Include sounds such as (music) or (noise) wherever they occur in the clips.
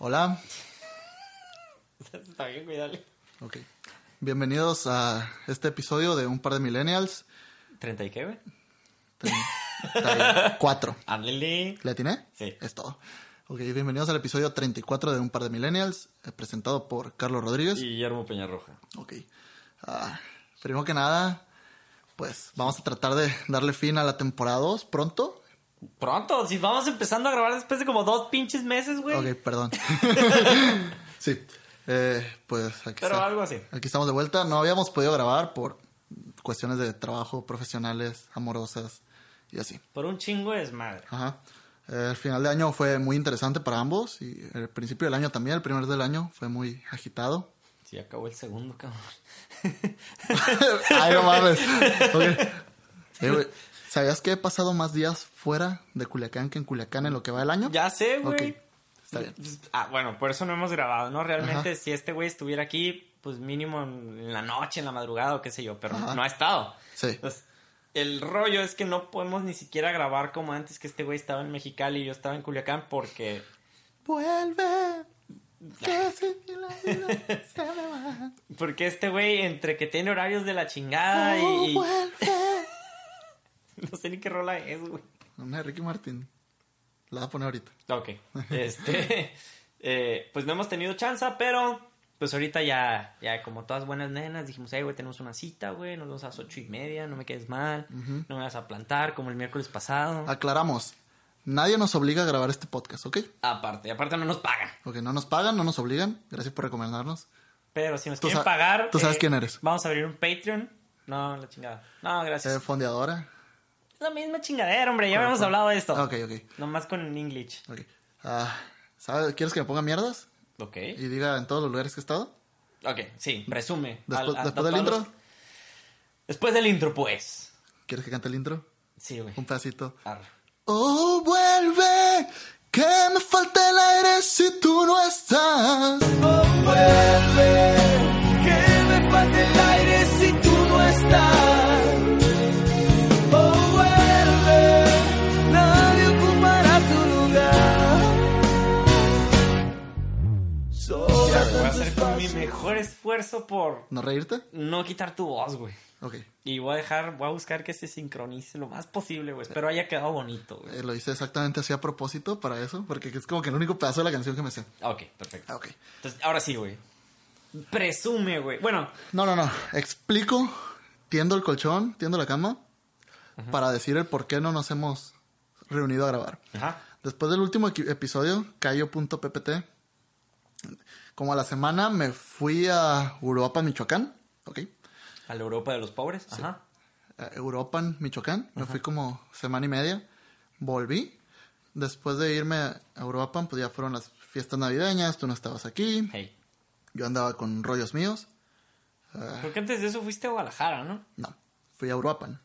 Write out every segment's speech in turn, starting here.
Hola. Está bien, cuídale. Ok. Bienvenidos a este episodio de Un par de millennials. ¿30 y qué, güey? 34. (laughs) Ándale. ¿Le atiné? Sí. Es todo. Ok, bienvenidos al episodio 34 de Un par de millennials, eh, presentado por Carlos Rodríguez. Y Guillermo Peñarroja. Ok. Ah, primero que nada, pues vamos a tratar de darle fin a la temporada 2 pronto. Pronto, si vamos empezando a grabar después de como dos pinches meses, güey. Ok, perdón. (laughs) sí. Eh, pues aquí, Pero está. algo así. aquí estamos de vuelta. No habíamos podido grabar por cuestiones de trabajo, profesionales, amorosas y así. Por un chingo de desmadre. Ajá. Eh, el final de año fue muy interesante para ambos y el principio del año también, el primer del año fue muy agitado. Sí, acabó el segundo, cabrón. (laughs) Ay, no mames. (laughs) Ok. Eh, ¿Sabías que he pasado más días fuera de Culiacán que en Culiacán en lo que va el año? Ya sé, güey. Está bien. Ah, bueno, por eso no hemos grabado, ¿no? Realmente, Ajá. si este güey estuviera aquí, pues mínimo en la noche, en la madrugada o qué sé yo, pero Ajá. no ha estado. Sí. Entonces, el rollo es que no podemos ni siquiera grabar como antes que este güey estaba en Mexicali y yo estaba en Culiacán porque Vuelve. Que (laughs) se me va. porque este güey entre que tiene horarios de la chingada y, Oh, y- vuelve. (laughs) no sé ni qué rola es, güey. Una de Ricky Martin. La voy a poner ahorita. Ok. Este, (laughs) eh, pues no hemos tenido chance, pero pues ahorita ya, ya como todas buenas nenas, dijimos, hey, güey, tenemos una cita, güey, nos vemos a las ocho y media, no me quedes mal, no me vas a plantar como el miércoles pasado. Aclaramos. Nadie nos obliga a grabar este podcast, ¿ok? Aparte, aparte no nos pagan. Ok, no nos pagan, no nos obligan. Gracias por recomendarnos. Pero si nos quieren pagar... tú sabes eh, quién eres. Vamos a abrir un Patreon. No, la chingada. No, gracias. Eh, fondeadora. La misma chingadera, hombre, ya habíamos hablado de esto. Ok, ok. Nomás con English. ok. Ah, ¿sabes? ¿Quieres que me ponga mierdas? Ok. Y diga en todos los lugares que he estado. Ok, sí, presume. Después, Al- hasta después del intro. los- Después del intro, pues. ¿Quieres que cante el intro? Sí, güey. Un pedacito. Oh, esfuerzo por ¿No reírte? no quitar tu voz, güey. Ok. Y voy a dejar, voy a buscar que se sincronice lo más posible, güey. Espero haya quedado bonito, güey. Eh, lo hice exactamente así a propósito para eso, porque es como que el único pedazo de la canción que me sé. Ok, perfecto. Ah, ok. Entonces, ahora sí, güey. Presume, güey. Bueno, No, no, no. Explico, tiendo el colchón, tiendo la cama, para decir el por qué no nos hemos reunido a grabar. ajá. Después del último episodio, Cayo.ppt, como a la semana me fui a Uruapan, Michoacán, ¿ok? A la Europa de los pobres. Ajá. A Uruapan, Michoacán, me fui como semana y media, volví. Después de irme a Uruapan, pues ya fueron las fiestas navideñas, tú no estabas aquí, Hey. yo andaba con rollos míos. Creo que antes de eso fuiste a Guadalajara, ¿no? No, fui a Uruapan.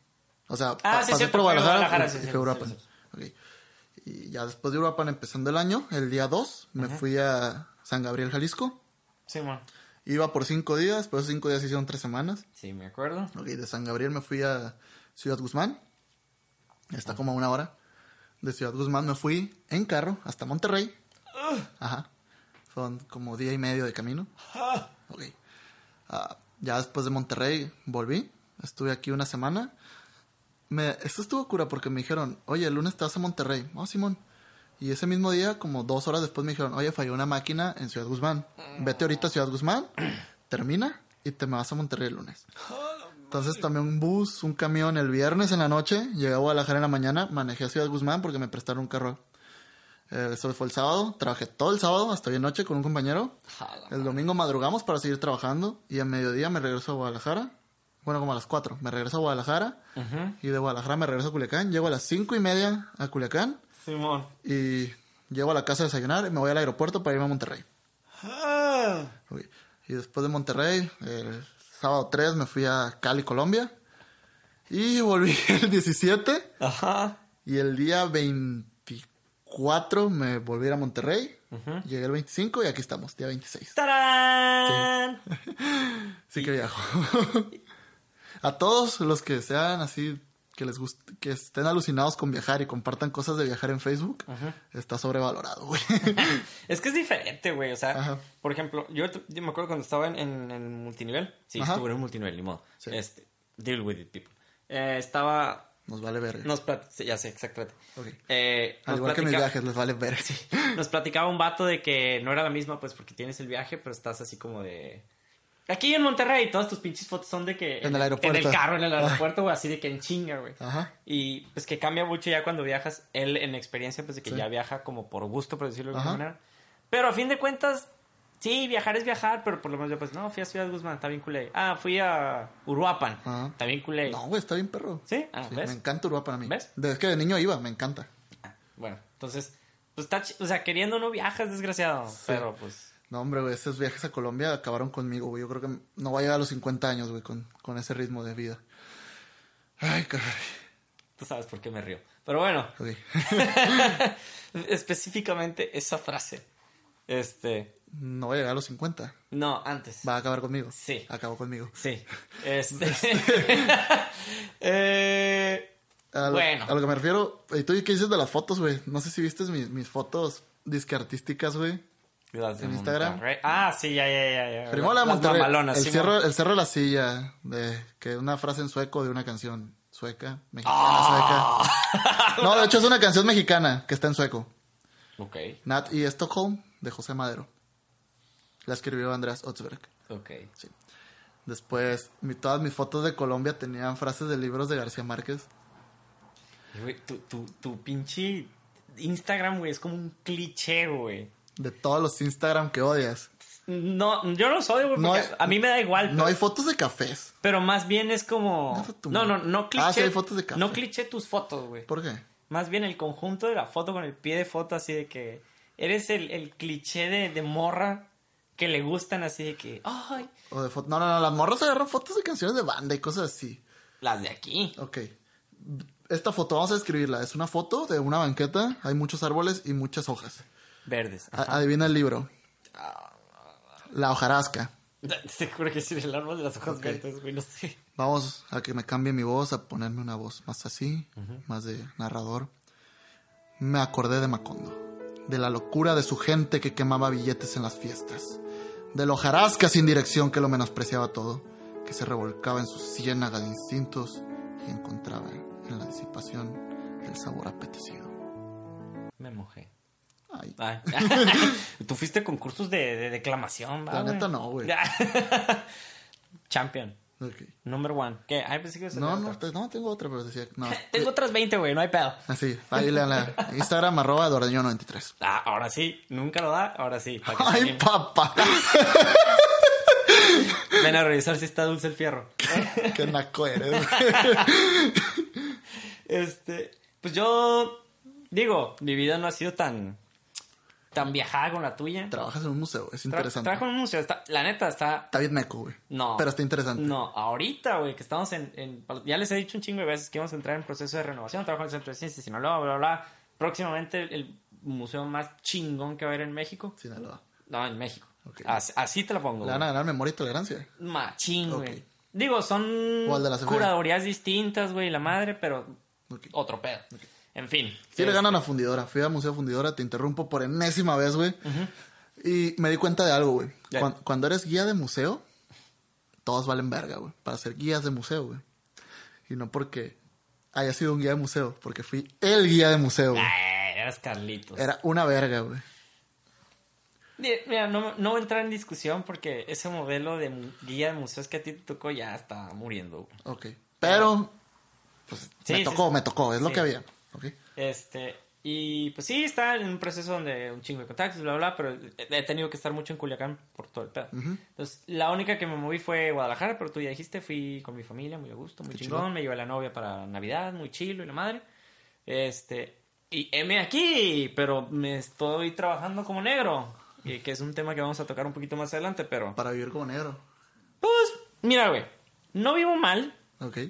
O sea, Ah, pa- sí, pasé por Guadalajara, Guadalajara, sí, sí, fui a sí, sí, sí. Ok. Y ya después de Uruapan, empezando el año, el día 2, me fui a San Gabriel, Jalisco. Sí, man. Iba por cinco días, pero esos cinco días hicieron tres semanas. Sí, me acuerdo. Ok, de San Gabriel me fui a Ciudad Guzmán. Está como a una hora. De Ciudad Guzmán me fui en carro hasta Monterrey. Ajá. Son como día y medio de camino. Ok. Ah, ya después de Monterrey volví. Estuve aquí una semana. Me, esto estuvo cura porque me dijeron, oye, el lunes te vas a Monterrey. Oh, Simón. Y ese mismo día, como dos horas después, me dijeron, oye, falló una máquina en Ciudad Guzmán. Vete ahorita a Ciudad Guzmán, (clears throat) termina y te me vas a Monterrey el lunes. Entonces tomé un bus, un camión el viernes en la noche, llegué a Guadalajara en la mañana, manejé a Ciudad Guzmán porque me prestaron un carro. Eh, eso fue el sábado, trabajé todo el sábado hasta bien noche con un compañero. El domingo madrugamos para seguir trabajando y a mediodía me regreso a Guadalajara. Bueno, como a las 4. Me regreso a Guadalajara y de Guadalajara me regreso a Culiacán. Llego a las cinco y media a Culiacán Simón. y llego a la casa a desayunar y me voy al aeropuerto para irme a Monterrey. Ah. Y después de Monterrey, el sábado 3 me fui a Cali, Colombia. Y volví (laughs) el 17. Ajá. Y el día 24 me volví a Monterrey. Llegué el 25 y aquí estamos, día 26. ¡Tarán! (laughs) Sí que viajo. (laughs) a todos los que sean así que les guste, que estén alucinados con viajar y compartan cosas de viajar en Facebook, está sobrevalorado, güey. (laughs) Es que es diferente, güey. O sea, Ajá. por ejemplo, yo, yo me acuerdo cuando estaba en, en, en multinivel. Sí, Ajá. estuve en multinivel, ni modo. Sí. Este, deal with it, people. Eh, estaba. Nos vale verga. Nos sí, ya sé, exactamente. Eh, Al igual que mis viajes, les vale verga. (laughs) Nos platicaba un vato de que no era la misma, pues porque tienes el viaje, pero estás así como de. Aquí en Monterrey, todas tus pinches fotos son de que. En el aeropuerto. En el carro, en el aeropuerto, güey, así de que en chinga, güey. Ajá. Y pues que cambia mucho ya cuando viajas. Él en experiencia, pues de que Sí. ya viaja como por gusto, por decirlo de alguna manera. Pero a fin de cuentas, sí, viajar es viajar, pero por lo menos yo, pues no, fui a Ciudad Guzmán, está bien culé. Ah, fui a Uruapan, Ajá. está bien culé. No, güey, está bien perro. ¿Sí? Ah, Sí, ¿ves? me encanta Uruguay para mí. ¿Ves? Desde que de niño iba, me encanta. Bueno, entonces, pues está, o sea, queriendo no viajas, desgraciado. Pero pues. No, hombre, güey, esos viajes a Colombia acabaron conmigo, güey. Yo creo que no voy a llegar a los 50 años, güey, con, con ese ritmo de vida. Ay, caray. Tú sabes por qué me río. Pero bueno, Ok. (laughs) específicamente esa frase. Este. No voy a llegar a los 50. No, antes. Va a acabar conmigo. Sí. Acabó conmigo. Sí. (laughs) Este. (laughs) eh, A lo, Bueno. a lo que me refiero, ¿y tú qué dices de las fotos, güey? No sé si viste mis, mis fotos disque artísticas, güey. Las de ¿En Instagram? Monterrey. Ah, sí, ya, ya, ya. Primero la Monterrey. mamalonas, el, sí, cerro, el cerro de la silla, de que una frase en sueco de una canción sueca, mexicana, Ah. sueca. (laughs) No, de hecho es una canción mexicana que está en sueco. Ok, Nat y Stockholm, de José Madero. La escribió Andreas Otzberg. ok. Sí. Después, mi- todas mis fotos de Colombia tenían frases de libros de García Márquez. Güey, tu, tu, tu pinche Instagram, güey, es como un cliché, güey. De todos los Instagram que odias. No, yo no soy, güey, No porque hay- a mí me da igual. No hay fotos de cafés. Pero más bien es como. No, no, no cliché. Ah, sí, hay fotos de café. No cliché tus fotos, güey. ¿Por qué? Más bien el conjunto de la foto con el pie de foto, así de que. Eres el, el cliché de, de morra que le gustan, así de que. Ay, O de foto. No, no, no. Las morras agarran fotos de canciones de banda y cosas así. las de aquí. Ok. Esta foto, vamos a describirla. Es una foto de una banqueta. Hay muchos árboles y muchas hojas. Verdes. A- adivina el libro. La hojarasca. (laughs) Seguro que sí, el árbol de las hojas Ok. verdes, güey, no sé. Vamos a que me cambie mi voz, a ponerme una voz más así, más de narrador. Me acordé de Macondo, de la locura de su gente que quemaba billetes en las fiestas, de lo jarasca sin dirección que lo menospreciaba todo, que se revolcaba en su ciénaga de instintos y encontraba en la disipación el sabor apetecido. Me mojé. Ay, Ay. (laughs) Tú fuiste concursos de, de declamación, ¿va, La neta no, güey. (laughs) Champion. ok. Number one. ¿Qué? Ay, pensé que No, no, te- no, tengo otra, pero decía, no. (laughs) Tengo otras 20, güey, no hay pedo. Así, ahí leanla. Instagram arroba Dordeño93. Ah, ahora sí. Nunca lo da, ahora sí. que Ay, papá. Ven a revisar si está dulce el fierro. Qué naco eres. Este, pues yo digo, mi vida no ha sido tan tan viajada con la tuya. Trabajas en un museo, es Tra- interesante. trabajo en un museo, está- la neta está Está bien meco, güey. no. Pero está interesante. No, ahorita, güey, que estamos en, en- ya les he dicho un chingo de veces que vamos a entrar en proceso de renovación, trabajo en el Centro de Ciencias de Sinaloa, bla, bla, bla. Próximamente el, el museo más chingón que va a haber en México. Sinaloa. No, en México. Ok. Así, así te la pongo. Le van a ganar memoria y tolerancia. Machín, güey. Digo, son curadurías distintas, güey, la madre, pero Ok. otro pedo. En fin. Sí le Este, ganan a Fundidora. Fui a Museo Fundidora, te interrumpo por enésima vez, güey. Y me di cuenta de algo, güey. Cuando, eres guía de museo, todos valen verga, güey. Para ser guías de museo, güey. Y no porque haya sido un guía de museo, porque fui el guía de museo, güey. Eras Carlitos. Era una verga, güey. Mira, no, no voy a entrar en discusión porque ese modelo de guía de museos que a ti te tocó ya está muriendo. güey. Ok. Pero, pues, Sí, me sí, tocó, sí. me tocó. Es lo que había. Ok. Este, y pues sí, está en un proceso donde un chingo de contactos, bla, bla, pero he tenido que estar mucho en Culiacán por todo el pedo. Entonces, la única que me moví fue Guadalajara, pero tú ya dijiste, fui con mi familia, muy a gusto, muy Qué chingón, chido. me llevé a la novia para Navidad, muy chilo y la madre. Este, y M aquí, pero me estoy trabajando como negro, y que es un tema que vamos a tocar un poquito más adelante, pero... Para vivir como negro. Pues, mira, güey, no vivo mal,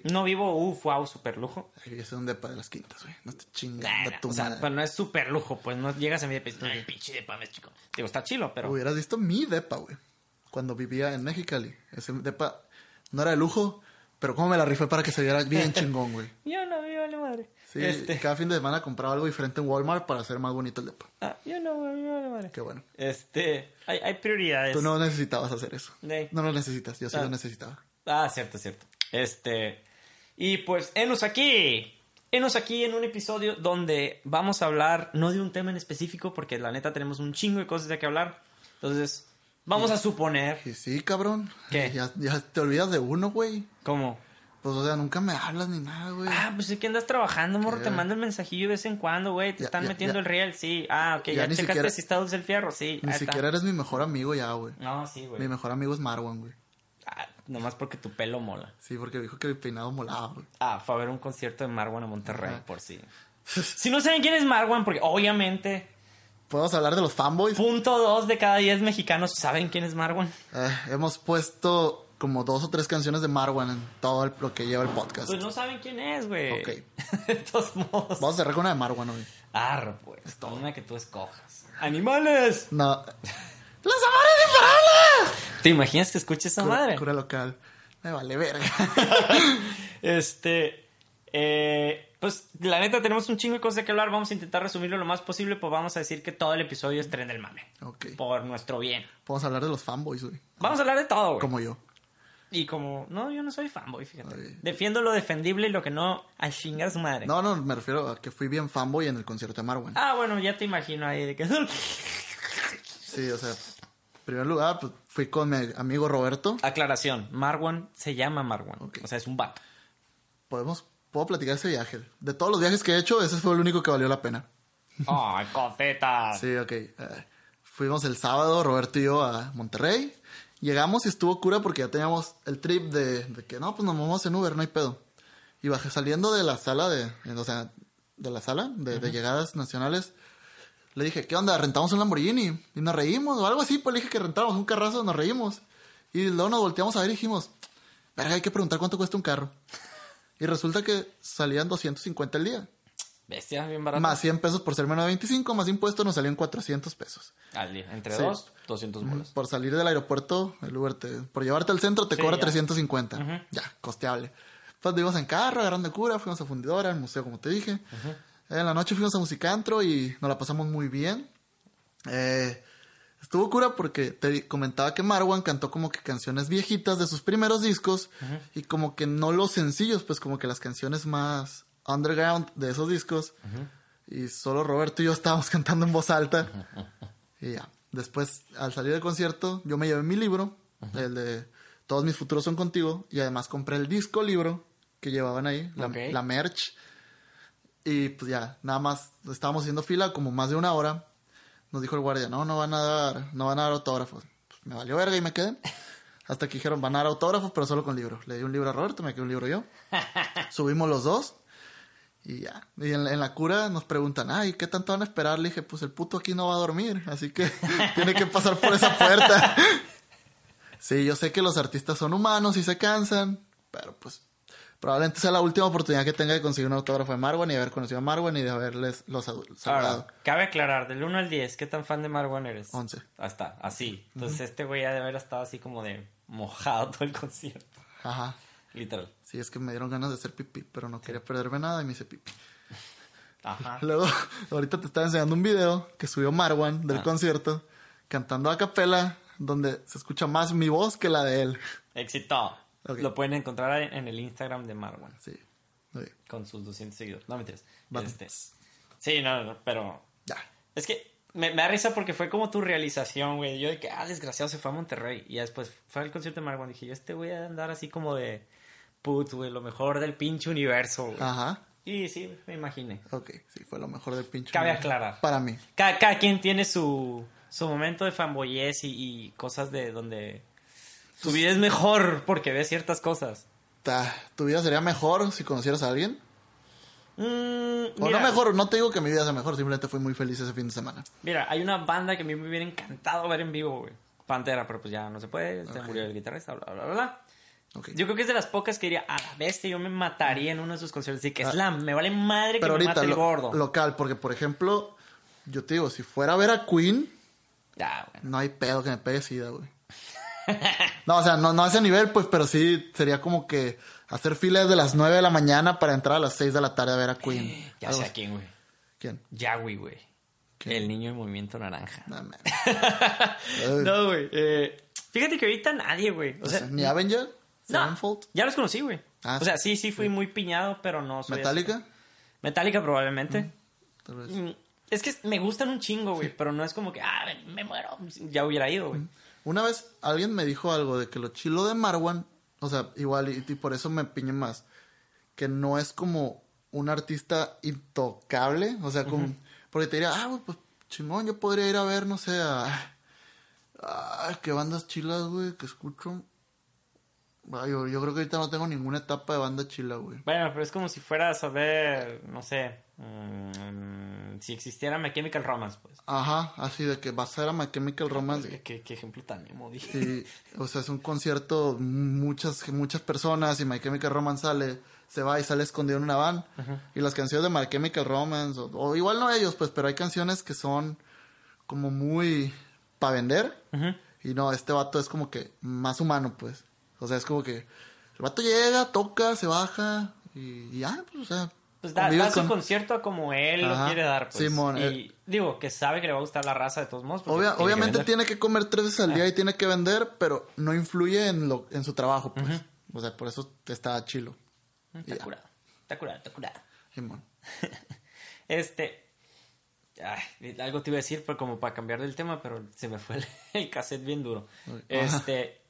No vivo, uff, wow, super lujo. Es un depa de las quintas, güey. No te Nah, chingando nah, tu o sea, madre. pero no es súper lujo, pues no llegas a mi depa y dices, ay, pinche depa, me es chico. Digo, está chilo, pero. Hubieras visto mi depa, güey. Cuando vivía en Mexicali. Ese depa no era de lujo, Pero cómo me la rifé para que se viera bien (laughs) chingón, güey. Yo no, me vale madre. Sí, Este, cada fin de semana compraba algo diferente en Walmart para hacer más bonito el depa. ah, yo no, güey, me vale madre. Qué bueno. Este, hay, hay prioridades. Tú no necesitabas hacer eso. Sí. No lo necesitas, yo sí Ah. lo necesitaba. Ah, cierto, cierto. Este. Y pues, enos aquí. Enos aquí en un episodio donde vamos a hablar no de un tema en específico, porque la neta tenemos un chingo de cosas de que hablar. Entonces, vamos a suponer. Y sí, cabrón. ¿Qué? Ya, ya te olvidas de uno, güey. ¿Cómo? Pues, o sea, nunca me hablas ni nada, güey. Ah, pues es que andas trabajando, morro. Te mando el mensajillo de vez en cuando, güey. Te Ya, están ya, metiendo ya. el riel, sí. Ah, ok. Ya checaste siquiera- si está dulce el fierro, sí. ni siquiera eres mi mejor amigo ya, güey. No, sí, güey. Mi mejor amigo es Marwan, güey. Nomás porque tu pelo mola. Sí, porque dijo que mi peinado molaba, güey. Ah, fue a ver un concierto de Marwan a Monterrey, Ajá. por si. (laughs) Si no saben quién es Marwan, porque obviamente ¿Podemos hablar de los fanboys? punto dos de cada diez mexicanos saben quién es Marwan. Eh, hemos puesto como dos o tres canciones de Marwan en todo el- lo que lleva el podcast. Pues no saben quién es, güey. Ok. (laughs) de todos modos. Vamos a cerrar con una de Marwan, güey. Arre, pues. Una que tú escojas. ¡Animales! No. (laughs) ¡Los amores imparables! ¿Te imaginas que escuche esa Cura- madre? Cura local. Me vale verga. (laughs) Este. eh, pues la neta tenemos un chingo de cosas que hablar. Vamos a intentar resumirlo lo más posible. Pues vamos a decir que todo el episodio es tren del mame. ok. Por nuestro bien. Podemos hablar de los fanboys, güey. Vamos a hablar de todo, güey. Como yo. Y como, no, yo no soy fanboy, fíjate. Ay. Defiendo lo defendible y lo que no, a chingar su madre. No, no, me refiero a que fui bien fanboy en el concierto de Marwan. Ah, bueno, ya te imagino ahí de que. Sí, o sea, primer lugar, pues, fui con mi amigo Roberto. Aclaración: Marwan se llama Marwan. Ok. O sea, es un vato. Podemos, puedo platicar ese viaje. De todos los viajes que he hecho, ese fue el único que valió la pena. ¡Ay, cotetas! (laughs) Sí, ok. Eh, fuimos el sábado, Roberto y yo, a Monterrey. Llegamos y estuvo cura porque ya teníamos el trip de, de que no, pues nos vamos en Uber, no hay pedo. Y bajé saliendo de la sala de, o sea, de la sala de, de llegadas nacionales. Le dije, ¿qué onda? ¿Rentamos un Lamborghini? Y nos reímos o algo así, pues le dije que rentáramos un carrazo, nos reímos. Y luego nos volteamos a ver y dijimos, verga, hay que preguntar cuánto cuesta un carro. Y resulta que salían 250 el día. Bestia, bien barato. Más 100 pesos por ser menos de 25, más impuestos nos salían 400 pesos. Al día. Entre Sí. dos, 200 bolas. Por salir del aeropuerto, el Uber te, por llevarte al centro te Sí, cobra ya. 350. Ujú. Ya, costeable. Pues fuimos en carro, agarrando cura, fuimos a Fundidora, al museo, como te dije. En la noche fuimos a Musicantro y nos la pasamos muy bien. Eh, estuvo cura porque te comentaba que Marwan cantó como que canciones viejitas de sus primeros discos y como que no los sencillos, pues como que las canciones más underground de esos discos. Y solo Roberto y yo estábamos (laughs) cantando en voz alta. (laughs) Y ya. Después, al salir del concierto, yo me llevé mi libro, el de Todos mis futuros son contigo, y además compré el disco libro que llevaban ahí, la, la merch. Y pues ya, nada más, estábamos haciendo fila como más de una hora. Nos dijo el guardia, no, no van a dar, no van a dar autógrafos. Pues me valió verga y me quedé. Hasta que dijeron, van a dar autógrafos, pero solo con libro. Le di un libro a Roberto, me quedé un libro yo. (laughs) Subimos los dos. Y ya. Y en, en la cura nos preguntan, ay, ¿qué tanto van a esperar? Le dije, pues el puto aquí no va a dormir, así que (laughs) tiene que pasar por esa puerta. (laughs) sí, yo sé que los artistas son humanos y se cansan, pero pues probablemente sea la última oportunidad que tenga de conseguir un autógrafo de Marwan y haber conocido a Marwan y de haberles los saludado. Ahora, cabe aclarar, del 1 al 10, ¿qué tan fan de Marwan eres? 11. Hasta, así. Entonces este güey ha de haber estado así como de mojado todo el concierto. Ajá. Literal. Sí, es que me dieron ganas de hacer pipí, pero no quería perderme nada y me hice pipí. Ajá. (laughs) Luego, ahorita te estaba enseñando un video que subió Marwan del Ah. concierto, cantando a capela, donde se escucha más mi voz que la de él. Éxito. Lo pueden encontrar en el Instagram de Marwan. Sí. Con sus 200 seguidores. No, mentiras. Este, sí, no, no, pero... Ya. Es que me, me da risa porque fue como tu realización, güey. Yo de que, ah, desgraciado, se fue a Monterrey. Y ya después fue al concierto de Marwan. Dije, yo este voy a andar así como de... Put, güey, lo mejor del pinche universo, güey. Ajá. Y sí, me imaginé. Ok, sí, fue lo mejor del pinche. Cabe universo. aclarar. Para mí. Cada, cada quien tiene su, su momento de fanboyez y, y cosas de donde su vida es mejor porque ve ciertas cosas. Ta- ¿Tu vida sería mejor si conocieras a alguien? Mm, O mira, no mejor, no te digo que mi vida sea mejor, simplemente fui muy feliz ese fin de semana. Mira, hay una banda que a mí me hubiera encantado ver en vivo, güey. Pantera, pero pues ya no se puede, se murió el guitarrista, bla, bla, bla, bla. Yo creo que es de las pocas que diría, a la bestia, yo me mataría en uno de sus conciertos. Así que Ah. slam, me vale madre que Pero me ahorita, mate el lo- gordo. local, porque por ejemplo, yo te digo, si fuera a ver a Queen, Ya, güey. no hay pedo que me pegue sida, güey. (laughs) No, o sea, no, no a ese nivel, pues, pero sí sería como que hacer filas de las 9 de la mañana para entrar a las 6 de la tarde a ver a Queen. (gasps) Ya sé a quién, güey. ¿Quién? Yahweh, güey. El niño de movimiento naranja. (laughs) No, güey. eh, fíjate que ahorita nadie, güey. O sea, ¿Ni Avenger? no, ya los conocí, güey. Ah, o sea, sí, sí fui muy piñado, pero no soy ¿Metallica? así. Metallica probablemente. Tal vez. Mm, Es que me gustan un chingo, güey, pero no es como que, ah, me muero. Ya hubiera ido, güey. Una vez alguien me dijo algo de que lo chilo de Marwan, o sea, igual, y, y por eso me piñé más, que no es como un artista intocable, o sea, como, porque te diría, ah, pues chingón, yo podría ir a ver, no sé, a, ah, qué bandas chilas, güey, que escucho. Ay, yo, yo creo que ahorita no tengo ninguna etapa de banda chila, güey. Bueno, pero es como si fueras a ver, no sé, mm, si existiera My Chemical Romance, pues. Ajá, así de que vas a ver a My Chemical Romance. ¿Qué, qué- qué ejemplo tan emo. Y, o sea, es un concierto, muchas, muchas personas y My Chemical Romance sale, se va y sale escondido en una van. Y las canciones de My Chemical Romance, o, o igual no ellos, pues, pero hay canciones que son como muy para vender. Ujú. Y no, este vato es como que más humano, pues. O sea, es como que el vato llega, toca, se baja y, y ya, pues, o sea. Pues da, da su con- concierto como él lo quiere dar, pues. Simón, y eh. digo, que sabe que le va a gustar la raza de todos modos. Obvia- tiene obviamente tiene que comer tres veces al día y tiene que vender, pero no influye en lo en su trabajo, pues. O sea, por eso está chilo. Está Ya. curado, está curado, está curado. Simón. (laughs) Este. Ay, algo te iba a decir, pero como para cambiar del tema, pero se me fue el, (laughs) el cassette bien duro. Este.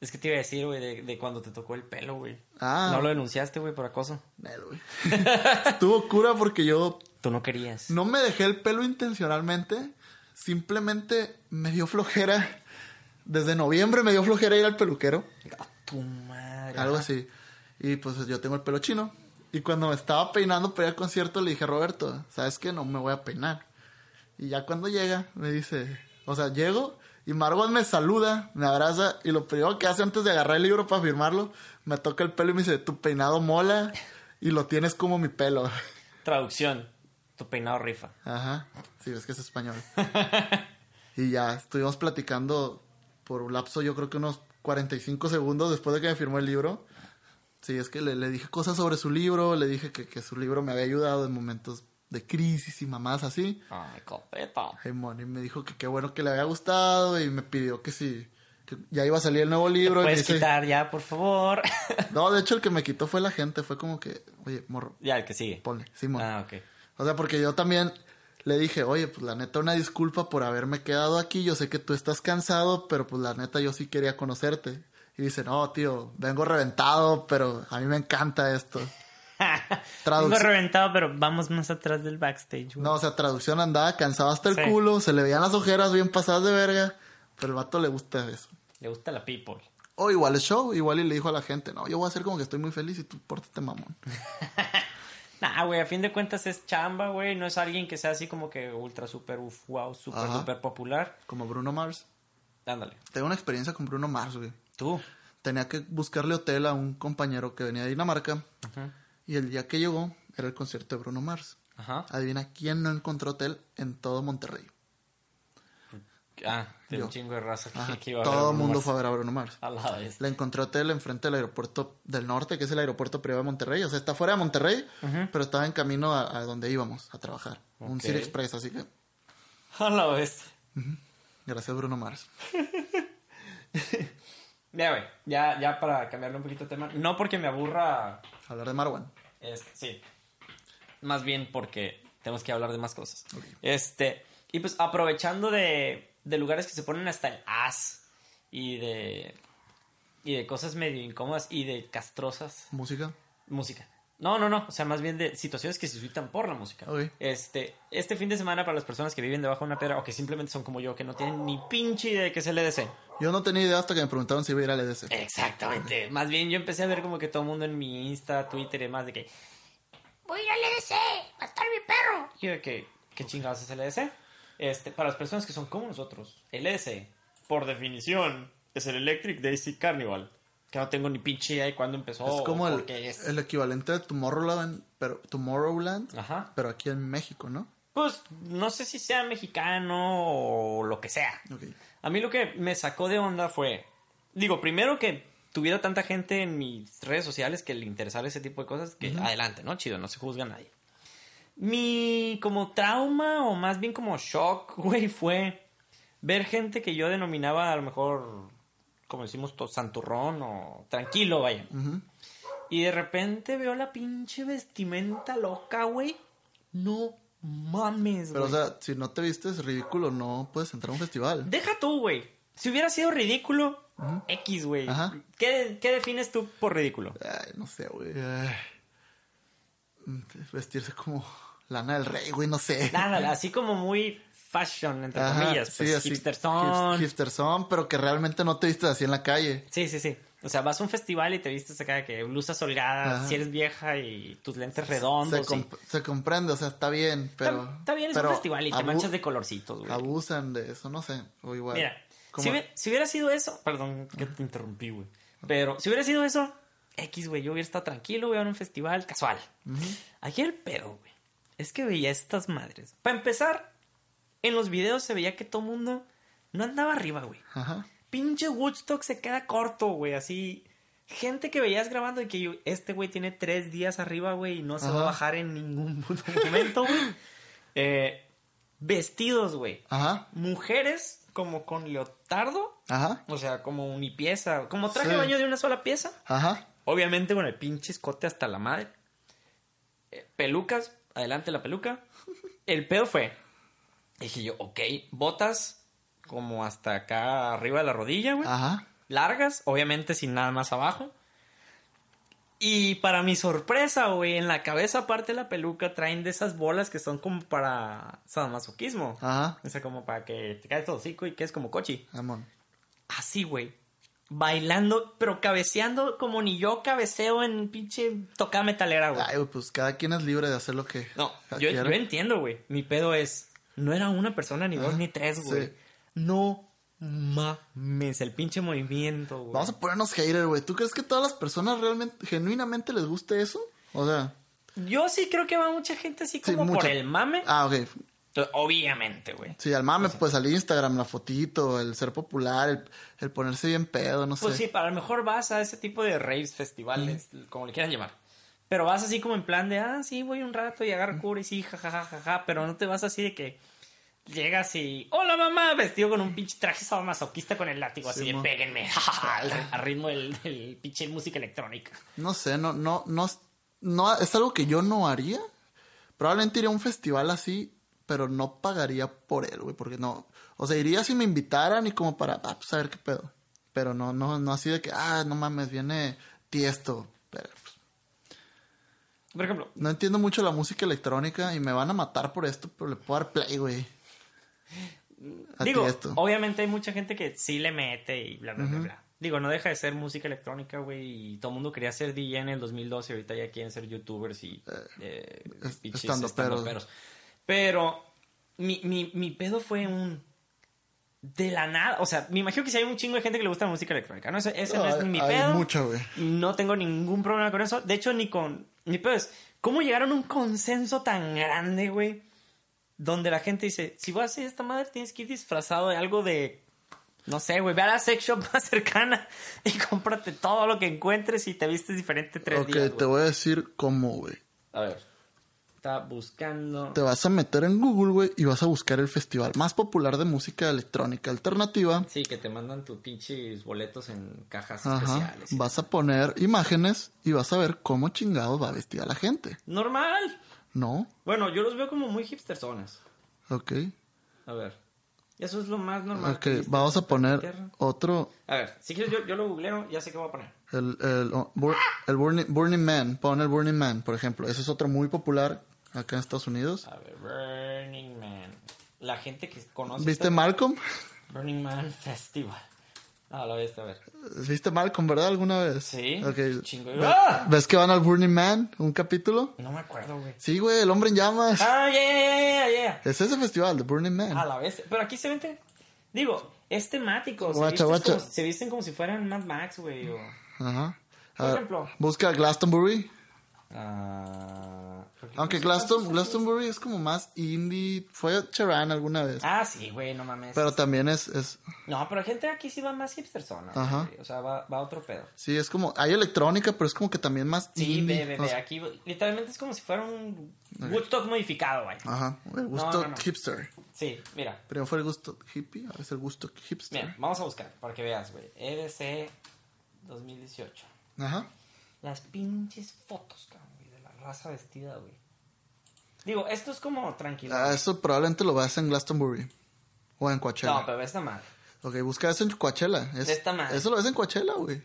Es que te iba a decir, güey, de, de cuando te tocó el pelo, güey. Ah. No lo denunciaste, güey, por acoso. Nel, güey. (laughs) Estuvo cura porque yo Tú no querías. no me dejé el pelo intencionalmente. Simplemente me dio flojera. Desde noviembre me dio flojera ir al peluquero. Tu madre. Algo así. Y pues yo tengo el pelo chino. Y cuando me estaba peinando para ir al concierto le dije, Roberto, ¿sabes qué? No me voy a peinar. Y ya cuando llega, me dice, o sea, llego y Margot me saluda, me abraza y lo primero que hace antes de agarrar el libro para firmarlo, me toca el pelo y me dice, tu peinado mola y lo tienes como mi pelo. (laughs) Traducción. Tu peinado rifa. Ajá, sí, es que es español. (laughs) y ya estuvimos platicando por un lapso, yo creo que unos 45 segundos después de que me firmó el libro. Sí, es que le, le dije cosas sobre su libro, le dije que, que su libro me había ayudado en momentos de crisis y mamás así. Ay, copeta. Mon, y me dijo que qué bueno que le había gustado y me pidió que si que ya iba a salir el nuevo libro. me Puedes dice- quitar ya, por favor. (laughs) No, de hecho el que me quitó fue la gente, fue como que, oye, morro, ya, el que sigue. ponle, Simón. Ah, ok. O sea, porque yo también le dije, oye, pues la neta, una disculpa por haberme quedado aquí. Yo sé que tú estás cansado, pero pues la neta, yo sí quería conocerte. Y dice, no, tío, vengo reventado, pero a mí me encanta esto. (laughs) Traduc- Tengo reventado, pero vamos más atrás del backstage, güey. No, o sea, traducción andaba cansado hasta el Sí. culo, se le veían las ojeras bien pasadas de verga, pero el vato le gusta eso. Le gusta la people. O igual es show, igual y le dijo a la gente, no, yo voy a hacer como que estoy muy feliz y tú pórtate mamón. (laughs) Nah, güey, a fin de cuentas es chamba, güey. No es alguien que sea así como que ultra, super, uf, wow, super, Ajá. super popular. Como Bruno Mars. Ándale. Tengo una experiencia con Bruno Mars, güey. Tú. Tenía que buscarle hotel a un compañero que venía de Dinamarca. Ajá. Y el día que llegó era el concierto de Bruno Mars. Ajá. Adivina quién no encontró hotel en todo Monterrey. Ah, Yo. un chingo de raza que, Ajá, que iba a todo el mundo Mars. fue a ver a Bruno Mars. A la vez. Le encontré hotel enfrente del aeropuerto del norte, que es el aeropuerto privado de Monterrey. O sea, está fuera de Monterrey, pero estaba en camino a, a donde íbamos a trabajar. Un. City Express, así que A la vez. gracias Bruno Mars. (laughs) Ya, güey. Ya, ya para cambiarle un poquito de tema. No porque me aburra. Hablar de Marwan. Este, sí. Más bien porque tenemos que hablar de más cosas. Este. Y pues aprovechando de, de lugares que se ponen hasta el as. Y de. Y de cosas medio incómodas y de castrosas. Música. Música. No, no, no. O sea, más bien de situaciones que se suscitan por la música. Este, este fin de semana para las personas que viven debajo de una piedra o que simplemente son como yo, que no tienen ni pinche idea de qué es el EDC. Yo no tenía idea hasta que me preguntaron si iba a ir al EDC. Exactamente. Más bien yo empecé a ver como que todo el mundo en mi Insta, Twitter y demás de que voy a ir al EDC, va a estar mi perro. Y yo de que, ¿qué chingados es el EDC? Este, para las personas que son como nosotros, el EDC, por definición, es el Electric Daisy Carnival. Que no tengo ni pinche idea de cuándo empezó. es como el, es. el equivalente de Tomorrowland, pero, Tomorrowland, Ajá. pero aquí en México, ¿no? Pues no sé si sea mexicano o lo que sea. A mí lo que me sacó de onda fue digo, primero que tuviera tanta gente en mis redes sociales que le interesara ese tipo de cosas, que adelante, ¿no? Chido, no se juzga a nadie. Mi como trauma o más bien como shock, (laughs) güey, fue ver gente que yo denominaba a lo mejor, como decimos, santurrón o tranquilo, vaya. Y de repente veo la pinche vestimenta loca, güey. No mames, Pero, o güey. sea, si no te vistes ridículo, no puedes entrar a un festival. Deja tú, güey. Si hubiera sido ridículo, X, güey. ¿Qué, ¿Qué defines tú por ridículo? Ay, no sé, güey. Ay. Mm, Vestirse como Lana del Rey, güey, no sé. Nada, así como muy fashion, entre Ajá, comillas. Pues, sí, así. hipster son. hip- Hipster son, pero que realmente no te vistes así en la calle. Sí, sí, sí. O sea, vas a un festival y te vistes acá que blusas holgadas, Ajá. si eres vieja y tus lentes Se, redondos. y- se comprende, o sea, está bien, pero... está, está bien, es pero un festival y te manchas de colorcitos, güey. Abusan de eso, no sé. O igual. Mira, si, hubiera- si hubiera sido eso, perdón que te interrumpí, güey. Pero si hubiera sido eso, X, güey, yo hubiera estado tranquilo, voy a un festival casual. Aquí el pedo, güey, es que veía estas madres. Para empezar, en los videos se veía que todo mundo no andaba arriba, güey. Ajá. Pinche Woodstock se queda corto, güey, así. Gente que veías grabando y que yo- este güey tiene tres días arriba, güey, y no se va a bajar en ningún (laughs) momento, güey. Eh, vestidos, güey. Ajá. Mujeres como con leotardo, Ajá. o sea, como unipieza, como traje Sí. de baño de una sola pieza. Ajá. Obviamente con el pinche escote hasta la madre. Eh, pelucas, adelante la peluca. (laughs) El pedo fue, dije yo, ok, botas como hasta acá arriba de la rodilla, güey. Ajá. Largas, obviamente sin nada más abajo. Y para mi sorpresa, güey, en la cabeza aparte de la peluca traen de esas bolas que son como para sadomasoquismo. Ajá. O sea, como para que te caes todo hocico y quedes como cochi. Amón. Así, güey. Bailando, pero cabeceando como ni yo cabeceo en pinche toca metalera, güey. Ay, güey, pues cada quien es libre de hacer lo que No, yo, yo entiendo, güey. Mi pedo es, no era una persona, ni dos, ni tres, güey. sí. No mames, el pinche movimiento, güey. Vamos a ponernos hater, güey. ¿Tú crees que todas las personas realmente, genuinamente les guste eso? O sea, Yo sí creo que va mucha gente así Sí, como por el mame. ah, ok. Obviamente, güey. Sí, al mame, pues al Instagram, la fotito, el ser popular, el, el ponerse bien pedo, no Pues sé. sí, para lo mejor vas a ese tipo de raves, festivales, como le quieran llamar. Pero vas así como en plan de, ah, sí, voy un rato y agarro cura y sí, jajaja, jaja, pero no te vas así de que llegas y, hola mamá, vestido con un pinche traje masoquista con el látigo, así Sí, de péguenme, (laughs) al, al ritmo del, del pinche música electrónica. No sé, no, no, no, no, es algo que yo no haría. Probablemente iría a un festival así, pero no pagaría por él, güey, porque no, o sea, iría si me invitaran y como para, ah, pues a ver qué pedo. Pero no, no, no así de que, ah, no mames, viene tiesto. Pero, pues, Por ejemplo, no entiendo mucho la música electrónica y me van a matar por esto, pero le puedo dar play, güey. A digo, obviamente hay mucha gente que sí le mete y bla, bla, bla, bla. Digo, no deja de ser música electrónica, güey, y todo el mundo quería ser DJ en el 2012 y ahorita ya quieren ser youtubers y eh, es- pinches estandoperos. estandoperos. Pero mi, mi, mi pedo fue un... De la nada, o sea, me imagino que si hay un chingo de gente que le gusta la música electrónica, ¿no? Ese, ese no, es hay, mi hay pedo. güey. No tengo ningún problema con eso. De hecho, ni con. Mi pedo es. ¿Cómo llegaron a un consenso tan grande, güey? Donde la gente dice: Si vas a hacer esta madre, tienes que ir disfrazado de algo de. No sé, güey. Ve a la sex shop (laughs) más cercana y cómprate todo lo que encuentres y te vistes diferente tres Ok, días. te güey. voy a decir cómo, güey. A ver. Está buscando. Te vas a meter en Google, güey, y vas a buscar el festival más popular de música electrónica alternativa. Sí, que te mandan tus pinches boletos en cajas Ajá. especiales. Vas a poner imágenes y vas a ver cómo chingados va vestida la gente. Normal. ¿No? Bueno, yo los veo como muy hipsterzones. Ok. A ver. Eso es lo más normal. Ok, que vamos a poner otro. A ver, si quieres yo, yo lo googleo, ya sé qué voy a poner. El, el, oh, Bur- el Burning, Burning Man. Pon el Burning Man, por ejemplo. Ese es otro muy popular acá en Estados Unidos. A ver, Burning Man. La gente que conoce... ¿Viste Malcolm? Burning Man Festival. Ah, la viste, a ver. ¿Viste Malcolm, verdad, alguna vez? Sí, Ok. chingo. Ve- ¡Ah! ¿Ves que van al Burning Man? ¿Un capítulo? No me acuerdo, güey. Sí, güey, el hombre en llamas. Ah, ya, ya, ya, ya. Es ese festival, The Burning Man. A la vez. Pero aquí se vente... Digo, es temático. Se, Guacha, visten guacha. Como, se visten como si fueran Mad Max, güey. O... Ajá. Por ejemplo. Busca Glastonbury. Ah, ¿por qué Aunque no Glaston, Glastonbury es como más indie. Fue Cheran alguna vez. Ah, sí, güey, no mames. Pero también es, es. No, pero gente aquí sí va más hipstersona. Ajá. güey. O sea, va, otro pedo. Sí, es como. Hay electrónica, pero es como que también más Sí, indie. ve. sea, Aquí literalmente es como si fuera un Woodstock modificado, güey. Ajá. El gusto no, no. hipster. Sí, mira. Primero fue el gusto hippie, ahora es el gusto hipster. Mira, vamos a buscar para que veas, güey. EDC 2018. Ajá. Las pinches fotos, cabrón, güey, de la raza vestida, güey. Digo, esto es como tranquilo. Ah, eso probablemente lo veas en Glastonbury. O en Coachella. no, pero esta madre. Ok, busca eso en Coachella. Es- esta madre. Eso lo ves en Coachella, güey.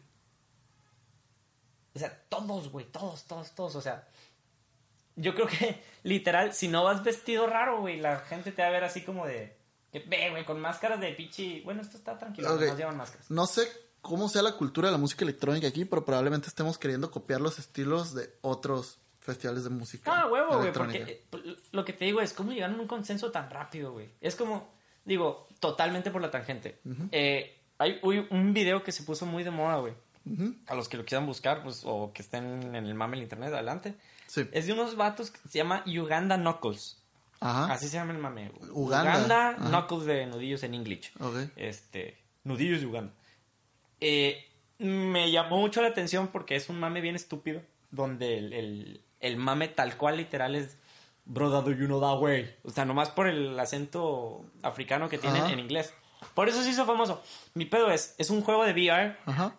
O sea, todos, güey, todos, todos, todos. O sea, yo creo que (laughs) literal, si no vas vestido raro, güey, la gente te va a ver así como de. que Ve, güey, con máscaras de pichi. Bueno, esto está tranquilo, Ok. no llevan máscaras. No sé cómo sea la cultura de la música electrónica aquí, pero probablemente estemos queriendo copiar los estilos de otros festivales de música. Ah, huevo, güey, porque eh, lo que te digo es cómo llegaron a un consenso tan rápido, güey. Es como, digo, totalmente por la tangente. Eh, hay un video que se puso muy de moda, güey. A los que lo quieran buscar, pues, o que estén en el mame del internet, adelante. Sí. Es de unos vatos que se llama Uganda Knuckles. Ajá. Así se llama el mame. Uganda. Knuckles de nudillos en English. Ok. Este, nudillos de Uganda. Eh, me llamó mucho la atención porque es un mame bien estúpido. Donde el, el, el mame tal cual literal es. Brother, do you know that way? O sea, nomás por el acento africano que tienen Ajá. en inglés. Por eso se hizo famoso. Mi pedo es, es un juego de VR. Ajá.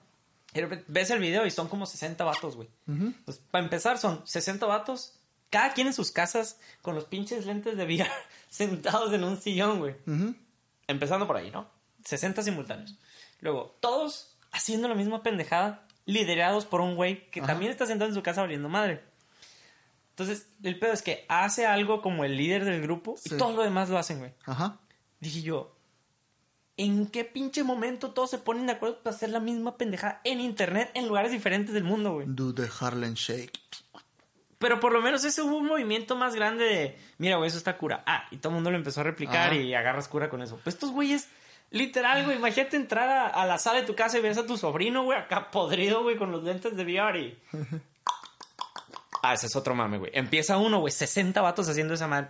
y Ves el video y son como 60 vatos, güey. Ujú. Pues, para empezar, son 60 vatos, cada quien en sus casas, con los pinches lentes de VR, (laughs) sentados en un sillón, güey. Ujú. Empezando por ahí, ¿no? 60 simultáneos. Luego, todos haciendo la misma pendejada, liderados por un güey que Ajá. también está sentado en su casa abriendo madre. Entonces, el pedo es que hace algo como el líder del grupo y Sí. todo lo demás lo hacen, güey. Ajá. Dije yo, ¿en qué pinche momento todos se ponen de acuerdo para hacer la misma pendejada en internet en lugares diferentes del mundo, güey? Do the Harlem Shake. Pero por lo menos ese hubo un movimiento más grande de, mira, güey, eso está cura. Ah, y todo el mundo lo empezó a replicar Ajá. y agarras cura con eso. Pues estos güeyes, literal, güey, imagínate entrar a, a la sala de tu casa y ves a tu sobrino, güey, acá podrido, güey, con los lentes de VR y... (laughs) Ah, ese es otro mame, güey. Empieza uno, güey, 60 vatos haciendo esa madre.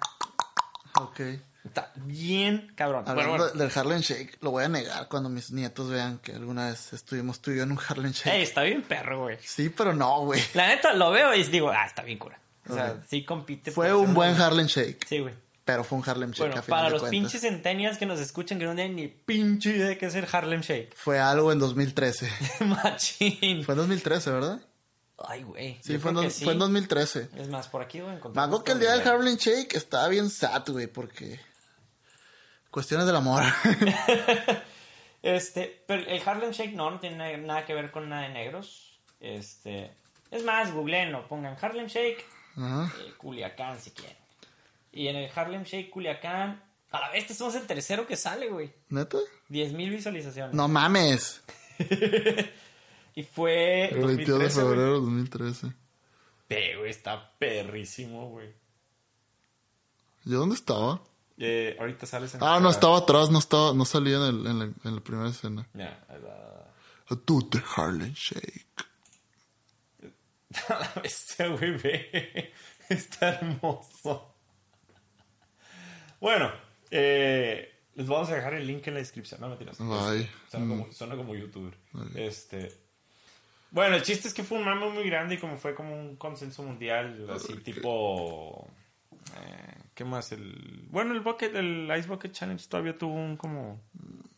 Ok. Está bien cabrón. Hablando bueno. del Harlem Shake, lo voy a negar cuando mis nietos vean que alguna vez estuvimos tú y yo en un Harlem Shake. Ey, está bien perro, güey. Sí, pero no, güey. La neta, lo veo y digo, ah, está bien cura. O sea, sí compite. Fue un buen Harlem Shake, Sí, güey. Pero fue un Harlem Shake Bueno, a final para de los cuentas. pinches centenias que nos escuchan que no tienen ni pinche idea de qué es el Harlem Shake. (laughs) Fue algo en 2013. Machín. fue en 2013, ¿verdad? Ay, güey. Sí, fue en, creo dos- que sí. fue en 2013. Es más, por aquí voy a Me encontrar. acuerdo que el día del Harlem Shake estaba bien sad, güey, porque... Cuestiones del amor. (laughs) Este, pero el Harlem Shake no, no tiene na- nada que ver con nada de negros. Este, es más, googleenlo, pongan Harlem Shake, Ajá. eh, Culiacán si quieren. Y en el Harlem Shake Culiacán, a la vez, este somos el tercero que sale, güey. ¿Neta? 10.000 visualizaciones. No mames. (laughs) Y fue El 22 de 2013, güey. febrero de 2013. Pe, güey, está perrísimo, güey. ¿Yo dónde estaba? Eh, ahorita sales en Ah, no, estaba atrás, no estaba, no salía en, el- en la, en la primera escena. Ya, ahí va. Do the Harlem Shake. (laughs) A la bestia, güey, ve. (laughs) Está hermoso. Bueno, eh, les vamos a dejar el link en la descripción. No, mentiras. Bye. Suena, como, suena como youtuber. Este. Bueno, el chiste es que fue un mame muy grande y como fue como un consenso mundial, así tipo... eh, ¿Qué más? El, bueno, el bucket, el Ice Bucket Challenge todavía tuvo un como...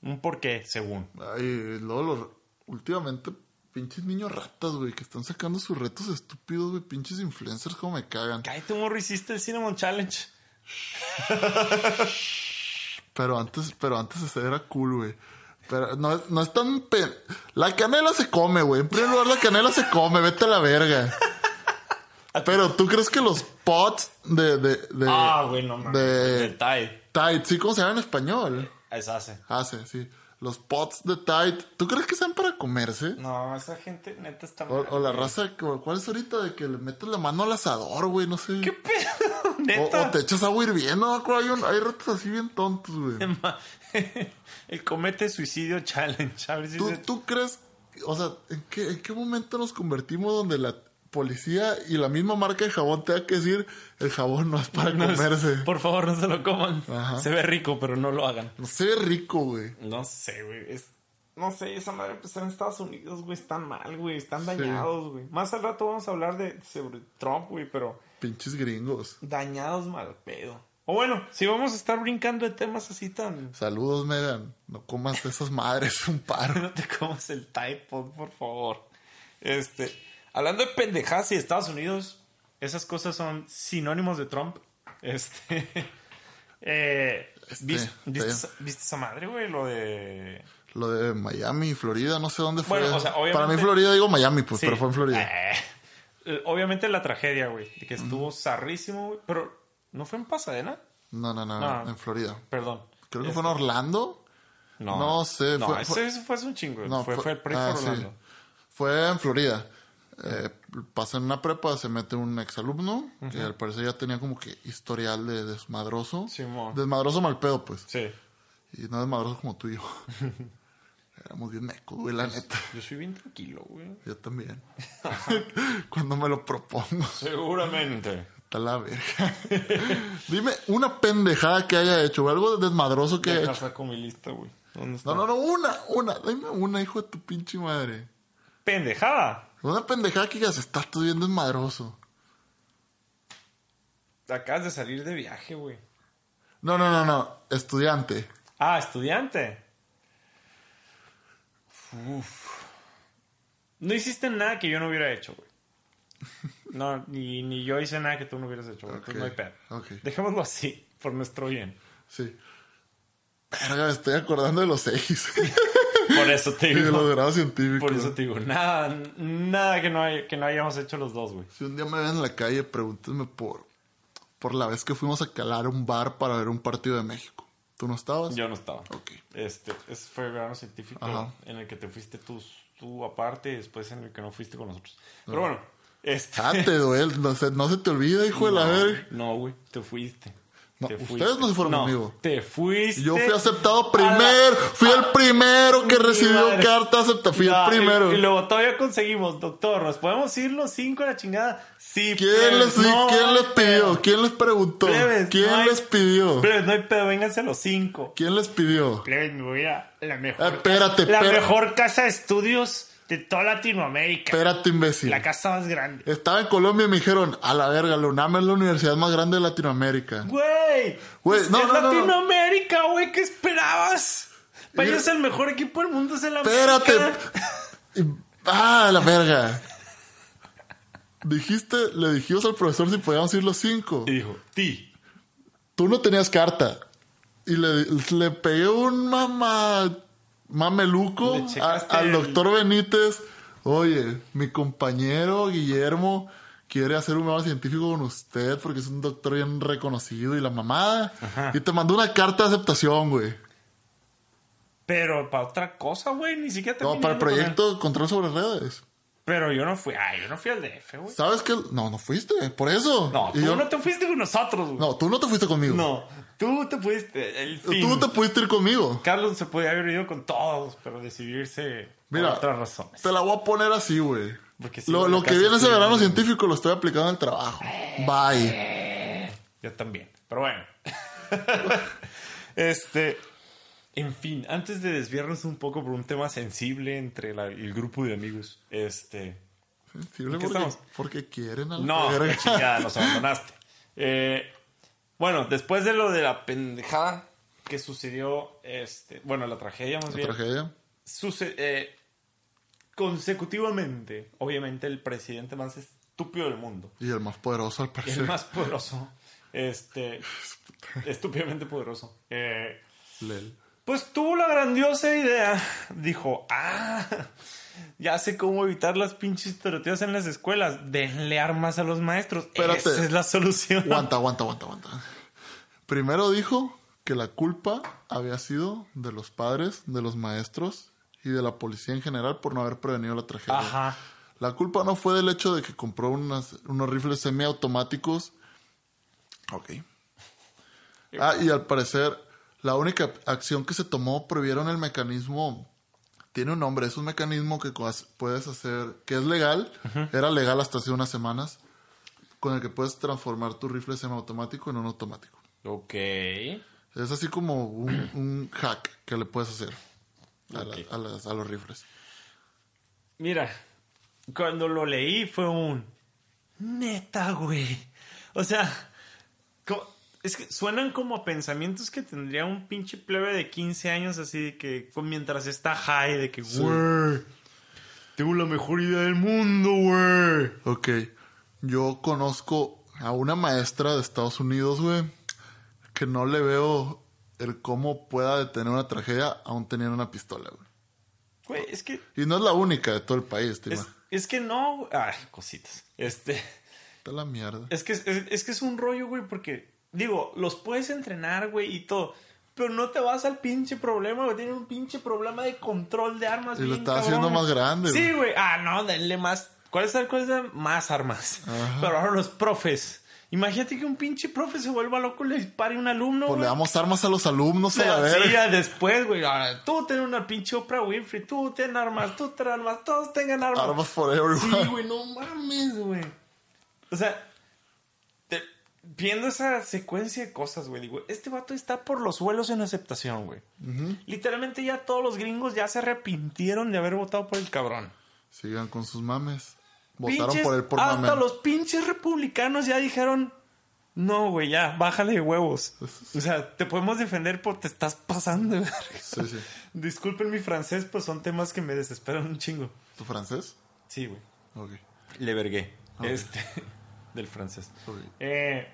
Un porqué, según. Ay, luego los... Últimamente, pinches niños ratas, güey, que están sacando sus retos estúpidos, güey. Pinches influencers como me cagan. Cállate, morro, hiciste el Cinnamon Challenge. (laughs) Pero antes, pero antes era cool, güey. Pero no, no es tan... pe- La canela se come, güey. En primer lugar, la canela se come. Vete a la verga. Pero tú crees que los pots de... de, de Ah, güey, no. De De Tide. Tide, ¿sí? ¿Cómo se llama en español? Es hace. Hace, sí. Los pots de Tide. ¿Tú crees que sean para comerse? No, esa gente neta está O, mal, o la raza, ¿cuál es ahorita? De que le metes la mano al asador, güey, no sé. ¿Qué pedo? (laughs) Neta. o te echas agua hirviendo, ¿no? Hay, un- hay retos así bien tontos, güey. (laughs) El comete suicidio challenge. A ver si ¿Tú, se- tú crees, o sea, ¿en qué, en qué momento nos convertimos donde la... policía y la misma marca de jabón tenga que decir el jabón no es para No es- comerse. por favor, no se lo coman. Ajá. Se ve rico, pero no lo hagan. No se ve rico, güey. No sé, güey. Es... No sé, esa madre pues, está en Estados Unidos, güey. Están mal, güey. Están dañados, güey. Más al rato vamos a hablar de sobre Trump, güey, pero Pinches gringos. dañados mal pedo. O bueno, si vamos a estar brincando de temas así tan... Saludos, Megan. No comas de esas madres, (laughs) un paro. (laughs) No te comas el typo, por favor. Este, hablando de pendejadas y de Estados Unidos, esas cosas son sinónimos de Trump. Este, (laughs) eh, ¿viste, Este, viste esa- viste esa madre, güey? Lo de... Lo de Miami, Florida, no sé dónde fue. Bueno, o sea, obviamente- Para mí Florida digo Miami, pues, Sí. pero fue en Florida. Eh, obviamente la tragedia, güey, de que estuvo zarrísimo, güey, pero ¿no fue en Pasadena? No, no, no, No. en Florida. Perdón. Creo que Es- fue en Orlando. No, no sé, No, fue- ese, fue- ese fue hace un chingo. No, fue, fue el pre ah, sí. Orlando. Fue en Florida. Eh, pasa en una prepa, se mete un exalumno que al parecer ya tenía como que historial de desmadroso. Simón. Desmadroso mal pedo, pues. Sí. Y no desmadroso como tú y yo. (laughs) Éramos bien mecos, güey, la neta. Yo soy bien tranquilo, güey. Yo también. (laughs) (laughs) Cuando me lo propongo. Seguramente. Está la verga. Dime una pendejada que haya hecho, algo desmadroso que haya Deja hecho. saco mi lista, güey. ¿Dónde está? No, no, no, una, una. Dime una, hijo de tu pinche madre. Pendejada. Una pendejada que digas, estás tú bien desmadroso. Acabas de salir de viaje, güey. No, no, no, no. Estudiante. Ah, estudiante. Uf. No hiciste nada que yo no hubiera hecho, güey. (laughs) No, ni, ni yo hice nada que tú no hubieras hecho, güey. Entonces Ok, no hay pedo. ok. Dejémoslo así, por nuestro bien. Sí. Verga, me estoy acordando de los seis. (laughs) Por eso te (laughs) digo. científicos. Por eso te digo, nada, nada que no, hay, que no hayamos hecho los dos, güey. Si un día me ven en la calle, pregúntenme por, por la vez que fuimos a calar un bar para ver un partido de México. ¿Tú no estabas? Yo no estaba. Ok. Este, ese fue el verano científico Ajá. en el que te fuiste tú, tú aparte y después en el que no fuiste con nosotros. Pero bueno, este... Ah, te duele. No se, no se te olvida, hijo de la (laughs) verga. No, güey, te fuiste. No, Te ustedes no se fueron No, conmigo. Te fuiste. Yo fui aceptado la- primero. Fui el primero que recibió madre. carta aceptada. Fui No, el primero. Y, luego todavía conseguimos, doctor, ¿nos podemos ir los cinco a la chingada? Sí, ¿Quién, plebes, les, ¿quién les pidió? ¿Quién les preguntó? Plebes, ¿Quién hay- les pidió? Plebes, no hay pedo, vénganse los cinco. ¿Quién les pidió? Plebes, me voy a la mejor, Ah, espérate, la mejor casa de estudios de toda Latinoamérica. Espérate, imbécil. La casa más grande. Estaba en Colombia y me dijeron, a la verga, la UNAM es la universidad más grande de Latinoamérica. Güey, Güey, es no, no, no, no. Latinoamérica, güey, ¿qué esperabas? Para Mira- ellos el mejor equipo del mundo es el Espérate. (laughs) Ah, la verga. Dijiste, le dijimos al profesor si podíamos ir los cinco. Y dijo, ti. Tú no tenías carta. Y le, le pegué un mamá mameluco a- al el- doctor Benítez. Oye, mi compañero Guillermo quiere hacer un nuevo científico con usted porque es un doctor bien reconocido y la mamada. Ajá. Y te mandó una carta de aceptación, güey. Pero para otra cosa, güey, ni siquiera No, terminé para el proyecto control sobre redes. Pero yo no fui, ay, yo no fui al DF, güey. ¿Sabes qué? No, no fuiste, por eso. No, tú yo- no te fuiste con nosotros, güey. No, tú no te fuiste conmigo. No, tú te fuiste. El fin. Tú te pudiste ir conmigo. Carlos se podía haber ido con todos, pero decidió irse Mira, por otras razones. Te la voy a poner así, güey. Sí, Lo, lo que viene ese verano científico lo estoy aplicando el trabajo. Bye. Yo también. Pero bueno. (laughs) este. En fin, antes de desviarnos un poco por un tema sensible entre la- el grupo de amigos, este. Sensible ¿En qué porque, estamos? porque quieren a la No, chingada, (laughs) nos abandonaste. Eh, bueno, después de lo de la pendejada que sucedió, este, bueno, la tragedia más La bien, tragedia. suce- eh, consecutivamente, obviamente el presidente más estúpido del mundo, Y el más poderoso al el parecer. más poderoso, este, (laughs) estúpidamente poderoso, eh, Lel. pues tuvo la grandiosa idea, dijo, ah, ya sé cómo evitar las pinches tiroteos en las escuelas, denle armas a los maestros, Espérate. esa es la solución. Aguanta, aguanta, aguanta, aguanta. Primero dijo que la culpa había sido de los padres, de los maestros y de la policía en general por no haber prevenido la tragedia. Ajá. La culpa no fue del hecho de que compró unas- unos rifles semiautomáticos. Ok. Ah, y al parecer, la única acción que se tomó prohibieron el mecanismo Tiene un nombre, es un mecanismo que puedes hacer, que es legal, era legal hasta hace unas semanas, con el que puedes transformar tu rifle semiautomático en un automático. Ok. Es así como un, un hack que le puedes hacer a, la- Ok. a las- a los rifles. Mira, cuando lo leí fue un... Neta, güey. O sea, es que suenan como pensamientos que tendría un pinche plebe de 15 años así de que fue mientras está high, de que, güey, tengo la mejor idea del mundo, güey. Ok, yo conozco a una maestra de Estados Unidos, güey, que no le veo el cómo pueda detener una tragedia aún teniendo una pistola, güey. Güey, es que Y no es la única de todo el país, tío. Es, es que no, güey. ay, cositas. Este, Está la mierda. es que es, es que es un rollo, güey, porque digo, los puedes entrenar, güey, y todo, pero no te vas al pinche problema, güey, tienen un pinche problema de control de armas Y lo bien está cabrón, haciendo güey. más grande, Sí, güey. Ah, no, denle más. ¿Cuál es es el- más armas? Pero ahora los profes. Imagínate que un pinche profe se vuelva loco y le dispare a un alumno, Pues le damos armas a los alumnos a la Sí, verga. ya después, güey. Ahora, tú tienes una pinche Oprah Winfrey, tú tienes armas, tú tienes armas, todos tengan armas. Armas for everyone. Sí, güey, no mames, güey. O sea, te- viendo esa secuencia de cosas, güey, digo, este vato está por los suelos en aceptación, güey. Literalmente ya todos los gringos ya se arrepintieron de haber votado por el cabrón. Sigan con sus mames. Votaron Pinches- por él por hasta los pinches republicanos ya dijeron, no, güey, ya, bájale de huevos. O sea, te podemos defender por te estás pasando. Sí, sí. (laughs) Disculpen mi francés, pues son temas que me desesperan un chingo. ¿Tu francés? Sí, güey. Ok. Le vergué. Este, (laughs) del francés. Eh,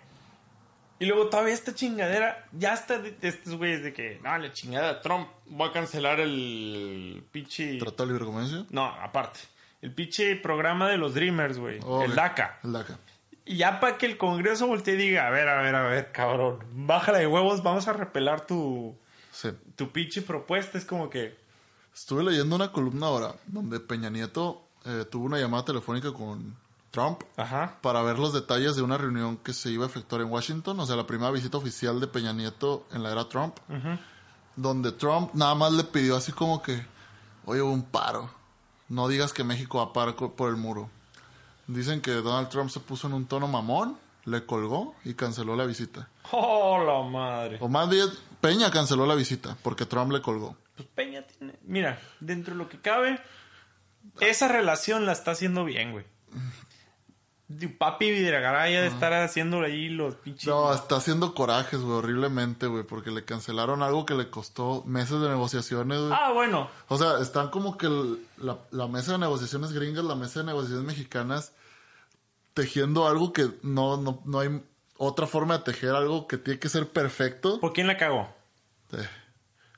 y luego todavía esta chingadera, ya está de, de estos güeyes de que, no, la chingada, Trump va a cancelar el pinche... ¿Tratado de libre comercio? No, aparte. El pinche programa de los Dreamers, güey. Ok. El DACA. El DACA. Y ya para que el Congreso voltee y diga, a ver, a ver, a ver, cabrón, bájala de huevos, vamos a repelar tu, Sí. tu pinche propuesta. Es como que, Estuve leyendo una columna ahora donde Peña Nieto eh, tuvo una llamada telefónica con Trump ajá, para ver los detalles de una reunión que se iba a efectuar en Washington, o sea, la primera visita oficial de Peña Nieto en la era Trump, donde Trump nada más le pidió así como que, oye, hubo un paro, no digas que México va a parar por el muro. Dicen que Donald Trump se puso en un tono mamón, le colgó y canceló la visita. ¡Oh, la madre! O más bien, Peña canceló la visita porque Trump le colgó. Pues Peña tiene. Mira, dentro de lo que cabe, esa relación la está haciendo bien, güey. Papi Vidragaraya de estar haciendo ahí los pinches. No, está haciendo corajes, güey, horriblemente, güey, porque le cancelaron algo que le costó meses de negociaciones, güey. Ah, bueno. O sea, están como que el- la, la mesa de negociaciones gringas, la mesa de negociaciones mexicanas, tejiendo algo que no, no, no hay otra forma de tejer algo que tiene que ser perfecto. ¿Por quién la cagó? de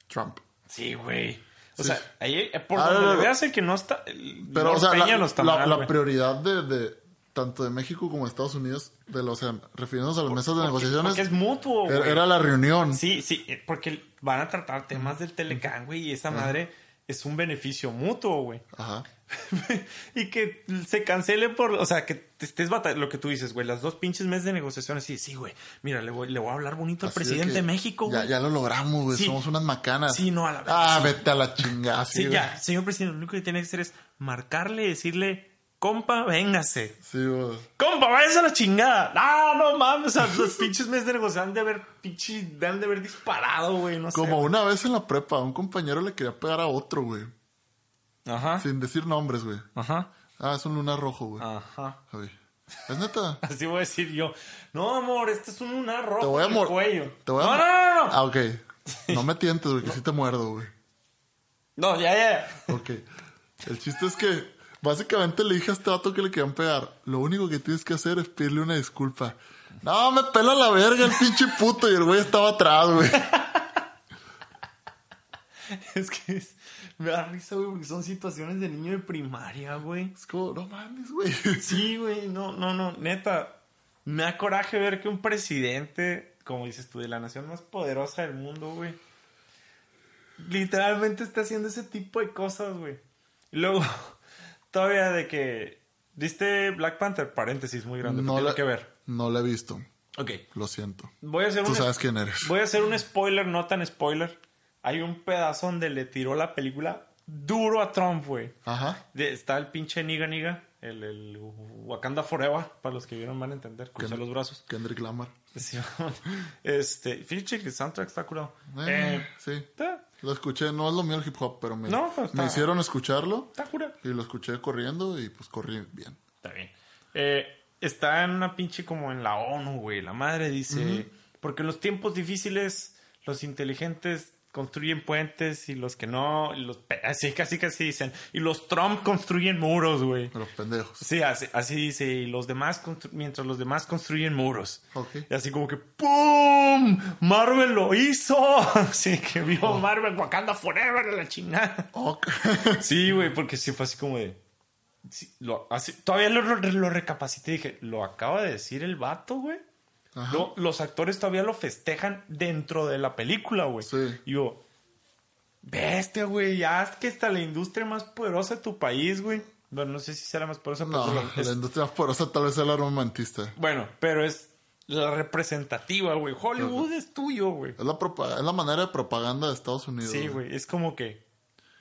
Trump. Sí, güey. O Sí. sea, ahí, eh, por Ah, donde no, le no. veas el que no está. el Pero, Lord o sea, Peña la, no está la- mal, la güey. prioridad de, de tanto de México como de Estados Unidos, de los, o sea, refiriéndonos a las mesas de Porque- negociaciones, Porque es mutuo, era, güey. era la reunión. Sí, sí, eh, porque van a tratar temas del Telecán, güey, y esa madre es un beneficio mutuo, güey. Ajá. (laughs) y que se cancele por, o sea, que te estés batallando, lo que tú dices, güey, las dos pinches meses de negociaciones, sí, sí, güey, mira, le voy, le voy a hablar bonito al Así presidente de México, Ya, güey. ya lo logramos, güey. Sí. Somos unas macanas. Sí, no, a la vez. Ah, sí. vete a la chingada. Sí, güey. ya, señor presidente, lo único que tiene que hacer es marcarle, decirle, compa, véngase. Sí, güey. Compa, váyase a la chingada. Ah, no mames, o sea, los (laughs) pinches meses de negociación han de haber, pinche, han de haber disparado, güey, no sé. Como una vez en la prepa, un compañero le quería pegar a otro, güey. Ajá, Sin decir nombres, güey. ajá, Ah, es un lunar rojo, güey. ajá. Ay. ¿Es neta? (laughs) Así voy a decir yo. No, amor, este es un lunar rojo Te voy a en el cuello. Te voy a no, no, no, no. Ah, ok. No me tientes, güey, que (laughs) sí te muerdo, güey. No, ya, ya. Ok. El chiste es que básicamente le dije a este vato que le querían pegar. Lo único que tienes que hacer es pedirle una disculpa. No, me pela la verga el pinche puto. Y el güey estaba atrás, güey. (laughs) Es que es- me da risa, güey, porque son situaciones de niño de primaria, güey. Es como, no mames, güey. (laughs) Sí, güey, no, no, no, neta. Me da coraje ver que un presidente, como dices tú, de la nación más poderosa del mundo, güey, literalmente está haciendo ese tipo de cosas, güey. Y luego, todavía de que, ¿viste Black Panther? Paréntesis muy grande, No la, que ver. no la he visto. Ok, Lo siento. voy a hacer Tú un... sabes quién eres. Voy a hacer un spoiler, no tan spoiler. Hay un pedazo donde le tiró la película duro a Trump, güey. Ajá. De- Está el pinche Niga Niga, el, el Wakanda Forever, para los que vieron van a entender, cruza Que- los brazos. Kendrick Lamar. (laughs) Sí, (laughs) este, fíjate que el soundtrack está curado. Eh, Eh, sí. está, Lo escuché, no es lo mío el hip hop, pero me, No, pero está- me hicieron escucharlo está curado. y lo escuché corriendo y pues corrí bien. Está bien. Eh, está en una pinche como en la ONU, güey. La madre dice, porque en los tiempos difíciles los inteligentes construyen puentes y los que no, los, así casi casi dicen, y los Trump construyen muros, güey. Los pendejos. Sí, así, así dice, y los demás, mientras los demás construyen muros. Y así como que ¡pum! Marvel lo hizo. (laughs) Así que vio Marvel Wakanda Forever a la chingada. Ok. (laughs) Sí, güey, porque sí fue así como de. sí, lo, así, todavía lo, lo, lo recapacité y dije, ¿lo acaba de decir el vato, güey? Ajá. Lo- los actores todavía lo festejan dentro de la película, güey. Sí. Y yo, bestia, güey, ya es que está la industria más poderosa de tu país, güey. Bueno, no sé si será más poderosa, No, pero es- la industria más porosa tal vez sea la armamentista. bueno, pero es la representativa, güey. Hollywood es tuyo, güey. Es la, es la manera de propaganda de Estados Unidos. Sí, güey, es como que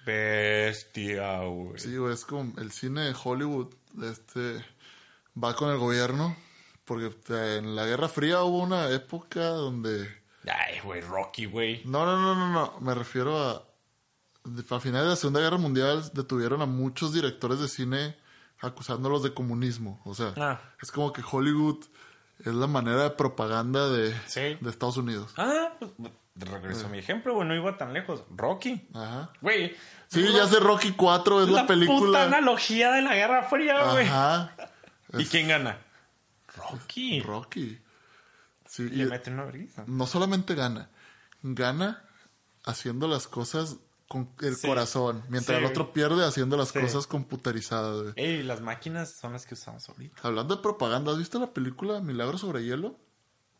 bestia, güey. Sí, güey, es como el cine de Hollywood este va con el gobierno porque en la Guerra Fría hubo una época donde Ay, güey, Rocky, güey. no, no, no, no, no, me refiero a a finales de la Segunda Guerra Mundial detuvieron a muchos directores de cine acusándolos de comunismo, o sea, Ah. es como que Hollywood es la manera de propaganda de, Sí. de Estados Unidos. Ah, pues regreso a mi ejemplo, güey, no iba tan lejos. Rocky. Ajá. Güey. Sí, ya sé Rocky 4 es la, puta película. analogía de la Guerra Fría, güey. Ajá. ¿Y quién gana? Rocky. Rocky. Sí, Le y- mete una vergüenza. no solamente gana, gana haciendo las cosas con el Sí. corazón, mientras Sí, el otro pierde haciendo las cosas computarizadas. Ey, las máquinas son las que usamos ahorita. Hablando de propaganda, ¿has visto la película Milagro sobre hielo?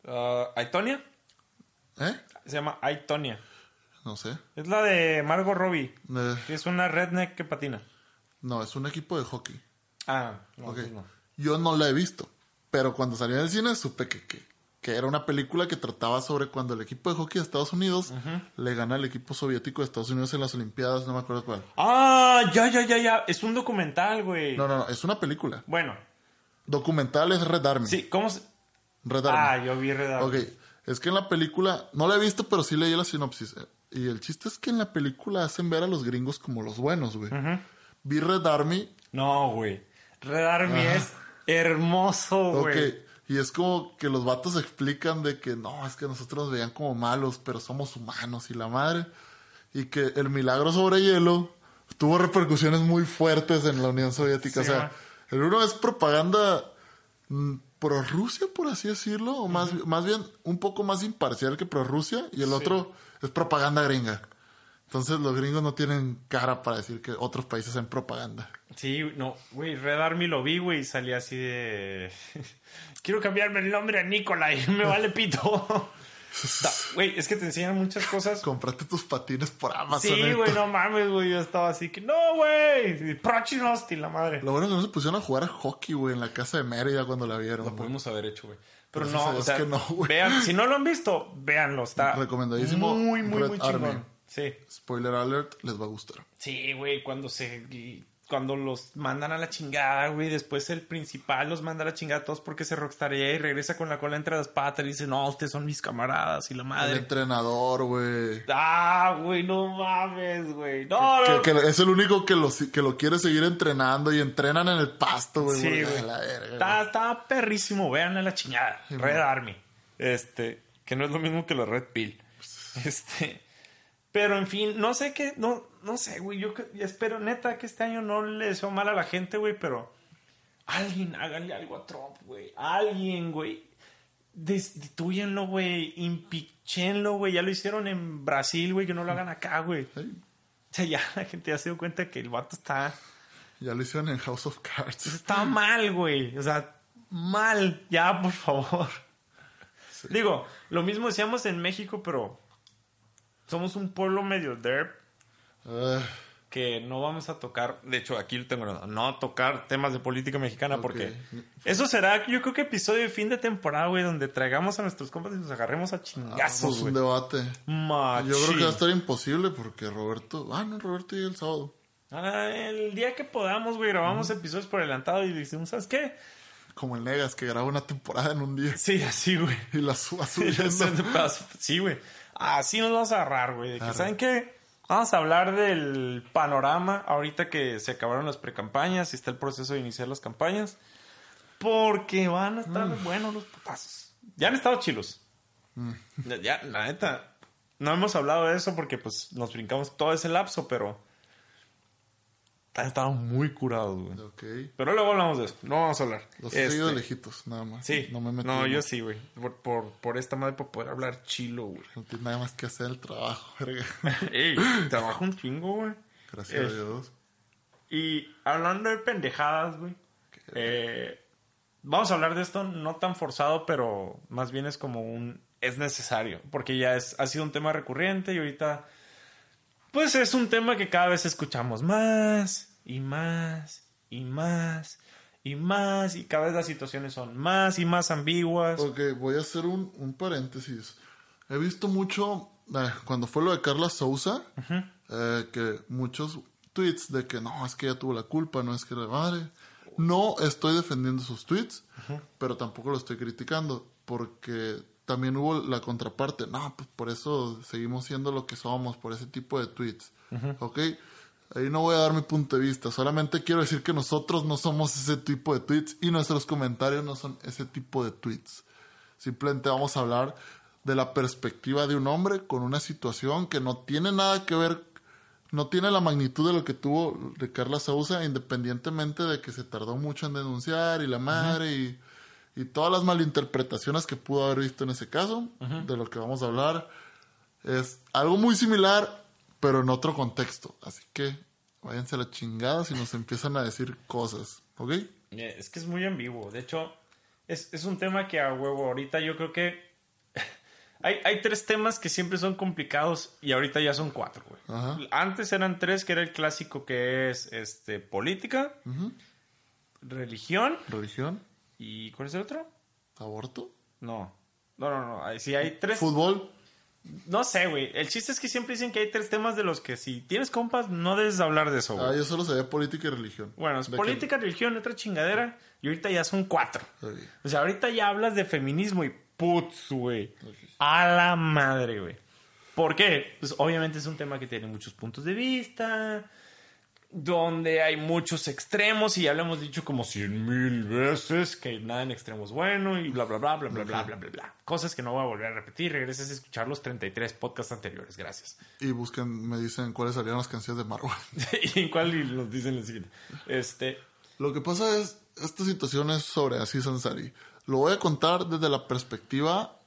Uh, ¿Aitonia? ¿Eh? Se llama Aitonia. No sé. Es la de Margot Robbie. Eh, que es una redneck que patina. no, es un equipo de hockey. Ah, no, Ok. pues no. Yo no la he visto, pero cuando salió en el cine supe que, que, que era una película que trataba sobre cuando el equipo de hockey de Estados Unidos le gana al equipo soviético de Estados Unidos en las Olimpiadas, no me acuerdo cuál. Ah, ya, ya, ya, ya. Es un documental, güey. No, no, no, es una película. Bueno, Documental es Red Army. sí, ¿cómo se...? Red Army. Ah, yo vi Red Army. Ok, es que en la película, no la he visto, pero sí leí la sinopsis. eh, Y el chiste es que en la película hacen ver a los gringos como los buenos, güey. Vi Red Army, No, güey. Red Army es hermoso, güey. y es como que los vatos explican de que no, es que nosotros nos veían como malos, pero somos humanos y la madre. Y que el milagro sobre hielo tuvo repercusiones muy fuertes en la Unión Soviética. Sí, o sea, el uno es propaganda mm, pro Rusia, por así decirlo, o más, más bien un poco más imparcial que pro Rusia, y el otro es propaganda gringa. Entonces los gringos no tienen cara para decir que otros países hacen propaganda. Sí, no, güey, Red Army lo vi, güey, y salí así de... (laughs) Quiero cambiarme el nombre a Nikolai, (laughs) me vale pito. (laughs) Güey, es que te enseñan muchas cosas. Comprate tus patines por Amazon. Sí, neta. güey, no mames, güey, yo estaba así que, no, güey, Prochinosti, la madre. Lo bueno es que no se pusieron a jugar a hockey, güey, en la casa de Mérida cuando la vieron. Lo pudimos haber hecho, güey. Pero no, o sea, que no, güey. vean, si no lo han visto, véanlo, está Recomendadísimo, muy, muy, Red muy Army. chingón. Sí. Spoiler alert, les va a gustar. Sí, güey, cuando se cuando los mandan a la chingada, güey, después el principal los manda a la chingada a todos porque se rockstarea y regresa con la cola entre las patas y dice, "No, ustedes son mis camaradas" y la El madre. entrenador, güey. Ah, güey, no mames, güey. No, no. Que, que es el único que lo, que lo quiere seguir entrenando y entrenan en el pasto, güey. Sí, güey. a la verga, Está, está perrísimo, vean a la chingada. Red Army. Este, que no es lo mismo que la Red Pill. Este, pero en fin, no sé qué, no, no sé, güey. Yo espero neta que este año no le deseo mal a la gente, güey, pero alguien háganle algo a Trump, güey. Alguien, güey. Destituyenlo, güey. Impichenlo, güey. Ya lo hicieron en Brasil, güey, que no lo hagan acá, güey. O sea, ya la gente ya se dio cuenta que el vato está. Ya lo hicieron en House of Cards. Está mal, güey. O sea, mal. Ya, por favor. Digo, lo mismo decíamos en México, pero somos un pueblo medio derp. Ah, que no vamos a tocar, de hecho aquí lo tengo, no tocar temas de política mexicana porque eso será, yo creo que episodio de fin de temporada, güey, donde traigamos a nuestros compas y nos agarremos a chingazos, un güey. debate. Machín. Yo creo que va a estar imposible porque Roberto. Ah, no, Roberto llega el sábado. Ah, el día que podamos, güey, grabamos episodios por adelantado y decimos, ¿sabes qué? Como el Negas que graba una temporada en un día Sí, así, güey. y la suba (laughs) subiendo. Sí, güey. Así nos vamos a agarrar, güey. De que. ¿saben qué? Vamos a hablar del panorama ahorita que se acabaron las precampañas y está el proceso de iniciar las campañas. Porque van a estar Mm. buenos los putazos. Ya han estado chilos. Ya, ya, la neta. No hemos hablado de eso porque pues nos brincamos todo ese lapso, pero estado muy curados, güey. Ok. Pero luego hablamos de eso. No vamos a hablar. Los he Este, lejitos, nada más. Sí. No me metí. No, yo sí, güey. Por, por, por esta madre para poder hablar chilo, güey. No tiene nada más que hacer el trabajo, (laughs) verga. (laughs) Ey, trabajo un chingo, güey. Gracias a Eh, Dios. Y hablando de pendejadas, güey. eh, vamos a hablar de esto no tan forzado, pero más bien es como un... Es necesario, porque ya es, ha sido un tema recurrente y ahorita... Pues es un tema que cada vez escuchamos más y más y más y más y cada vez las situaciones son más y más ambiguas. Ok, voy a hacer un, un paréntesis. He visto mucho, eh, cuando fue lo de Carla Souza, eh, que muchos tweets de que no, es que ella tuvo la culpa, no es que la madre. No estoy defendiendo sus tweets, pero tampoco lo estoy criticando, porque también hubo la contraparte. No, pues por eso seguimos siendo lo que somos, por ese tipo de tweets. Ok, ahí no voy a dar mi punto de vista, solamente quiero decir que nosotros no somos ese tipo de tweets y nuestros comentarios no son ese tipo de tweets. Simplemente vamos a hablar de la perspectiva de un hombre con una situación que no tiene nada que ver, no tiene la magnitud de lo que tuvo de Carla Sousa, independientemente de que se tardó mucho en denunciar y la madre y, y todas las malinterpretaciones que pudo haber visto en ese caso, de lo que vamos a hablar. Es algo muy similar, pero en otro contexto. Así que váyanse a la chingada si nos empiezan a decir cosas, ¿ok? Es que es muy ambiguo. De hecho, es, es un tema que a huevo ahorita yo creo que (laughs) hay, hay tres temas que siempre son complicados y ahorita ya son cuatro, güey. Ajá. Antes eran tres, que era el clásico que es este política, religión Religión, y ¿cuál es el otro? aborto, No. No, no, no. Sí, hay tres. fútbol. No sé, güey. El chiste es que siempre dicen que hay tres temas de los que si tienes compas no debes hablar de eso, güey. Ah, yo solo sabía política y religión. Bueno, es política, religión, otra chingadera. Y ahorita ya son cuatro. O sea, ahorita ya hablas de feminismo y putz, güey. A la madre, güey. ¿Por qué? Pues obviamente es un tema que tiene muchos puntos de vista, donde hay muchos extremos y ya lo hemos dicho como cien mil veces que nada en extremos bueno y bla, bla, bla, bla, bla, bla, bla, bla, bla. Cosas que no voy a volver a repetir. Regreses a escuchar los 33 podcasts anteriores. Gracias. Y buscan, me dicen cuáles salieron las canciones de Marvel. (laughs) ¿Y en cuál nos dicen el siguiente? Este... Lo que pasa es, esta situación es sobre Aziz Ansari. Lo voy a contar desde la perspectiva,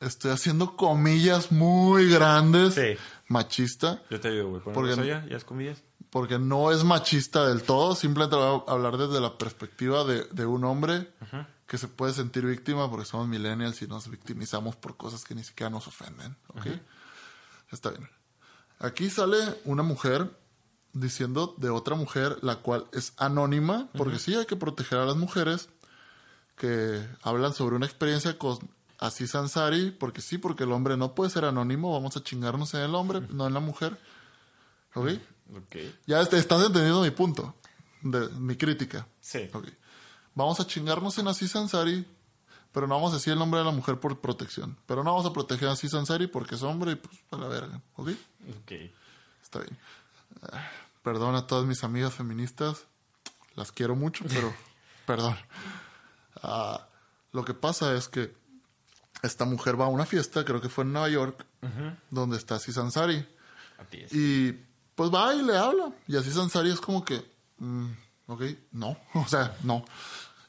estoy haciendo comillas muy grandes, Sí. Machista, Yo te ayudo, güey. Porque- allá, ya es comillas. porque no es machista del todo, simplemente voy a hablar desde la perspectiva de, de un hombre que se puede sentir víctima porque somos millennials y nos victimizamos por cosas que ni siquiera nos ofenden. ¿ok? Está bien. Aquí sale una mujer diciendo de otra mujer, la cual es anónima, porque sí hay que proteger a las mujeres que hablan sobre una experiencia con Aziz Ansari, porque sí, porque el hombre no puede ser anónimo, vamos a chingarnos en el hombre, no en la mujer. ¿Ok? Ok. Ya est- estás entendiendo mi punto, de mi crítica. Sí. Ok. Vamos a chingarnos en Aziz Ansari, pero no vamos a decir el nombre de la mujer por protección. Pero no vamos a proteger a Aziz Ansari porque es hombre y pues a la verga. ¿Ok? Ok. Está bien. Ah, Perdón a todas mis amigas feministas. Las quiero mucho, pero (laughs) perdón. Ah, lo que pasa es que esta mujer va a una fiesta, creo que fue en Nueva York, donde está Aziz Ansari. A ti es. Y pues va y le habla. Y así Sansari es como que, mm, ok, no, (laughs) o sea, no.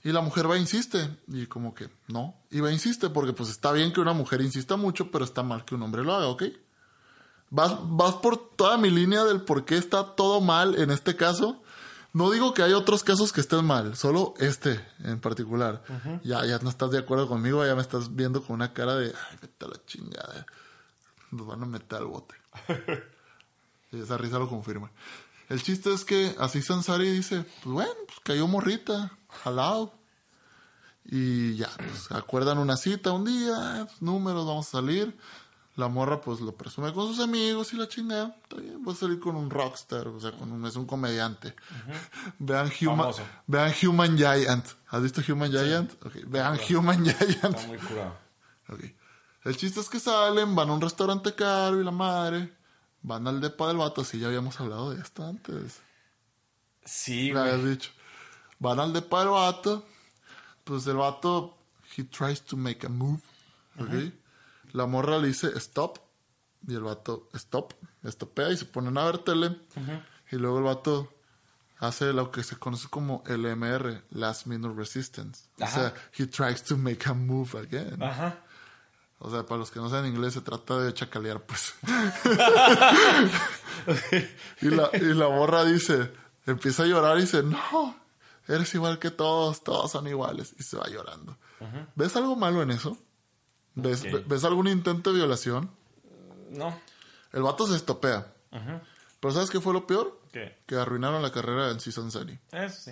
Y la mujer va e insiste. Y como que, no. Y va e insiste porque pues está bien que una mujer insista mucho, pero está mal que un hombre lo haga, ¿ok? Vas, vas por toda mi línea del por qué está todo mal en este caso. No digo que hay otros casos que estén mal, solo este en particular. Ya, ya no estás de acuerdo conmigo, ya me estás viendo con una cara de, ay, vete a la chingada. Nos van a meter al bote. (laughs) Y esa risa lo confirma. El chiste es que así Sansari dice, pues bueno, pues cayó morrita, jalado. Y ya, pues acuerdan una cita un día, números, vamos a salir. La morra pues lo presume con sus amigos y la chingada. Está bien, voy a salir con un rockstar, o sea, con un, es un comediante. vean, Human, vean Human Giant. ¿Has visto Human Giant? Ok, Vean Human Giant. Está muy curado. Ok. El chiste es que salen, van a un restaurante caro y la madre. Van al depa del vato, sí, ya habíamos hablado de esto antes. Sí, Me habías dicho. Van al depa del vato. Pues el vato, he tries to make a move. ¿ok? La morra le dice stop. Y el vato stop. Estopea y se ponen a ver tele. Y luego el vato hace lo que se conoce como LMR, Last Minute Resistance. O sea, he tries to make a move again. Ajá. O sea, para los que no saben inglés, se trata de chacalear, pues. (laughs) y, la, y la morra dice, empieza a llorar y dice, no, eres igual que todos, todos son iguales. Y se va llorando. ¿Ves algo malo en eso? ¿Ves, ¿Ves algún intento de violación? No. El vato se estopea. Pero ¿sabes qué fue lo peor? ¿Qué? Que arruinaron la carrera en Season Sunny. Eso sí.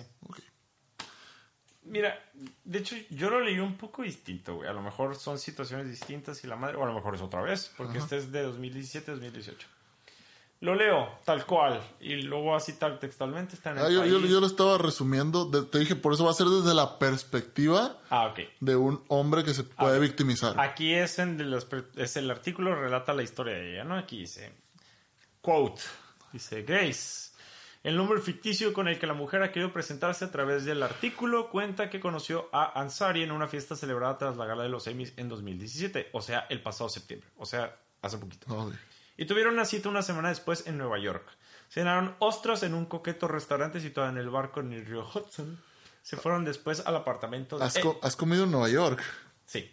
Mira, de hecho, yo lo leí un poco distinto, güey. A lo mejor son situaciones distintas y la madre, o a lo mejor es otra vez, porque este es de 2017-2018. Lo leo tal cual y lo voy a citar textualmente. Está en el Ah, yo, yo- yo lo estaba resumiendo. de- te dije, por eso va a ser desde la perspectiva Ah, ok. de un hombre que se puede victimizar. Aquí es, en pre- es el artículo relata la historia de ella, ¿no? Aquí dice, quote, dice Grace. El nombre ficticio con el que la mujer ha querido presentarse a través del artículo cuenta que conoció a Ansari en una fiesta celebrada tras la gala de los Emmys en 2017, o sea, el pasado septiembre, o sea, hace poquito. Y tuvieron una cita una semana después en Nueva York. Cenaron ostras en un coqueto restaurante situado en el barco en el río Hudson. Se fueron después al apartamento de... ¿Has, co- has comido en Nueva York? Sí.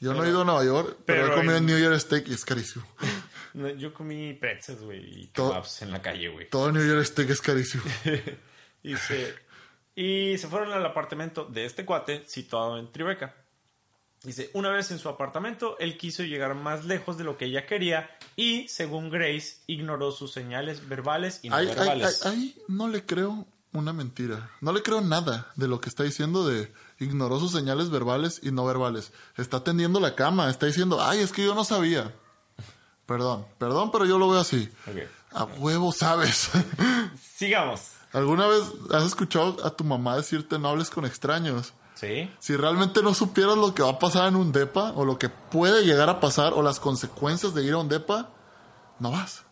Yo no he ido a Nueva York, pero, pero he comido en New York Steak y es carísimo. (laughs) No, Yo comí pretzels, güey, y Todo- kebabs en la calle, güey. Todo New York Steak es carísimo. (laughs) Y se, y se fueron al apartamento de este cuate situado en Tribeca. Dice, una vez en su apartamento, él quiso llegar más lejos de lo que ella quería y, según Grace, ignoró sus señales verbales y no verbales. ahí- ahí no le creo una mentira. No le creo nada de lo que está diciendo de ignoró sus señales verbales y no verbales. Está tendiendo la cama, está diciendo, ay, es que yo no sabía. Perdón, perdón, pero yo lo veo así. A huevo sabes. Sigamos. ¿Alguna vez has escuchado a tu mamá decirte no hables con extraños? ¿Sí? Si realmente no supieras lo que va a pasar en un depa, o lo que puede llegar a pasar, o las consecuencias de ir a un depa, no vas.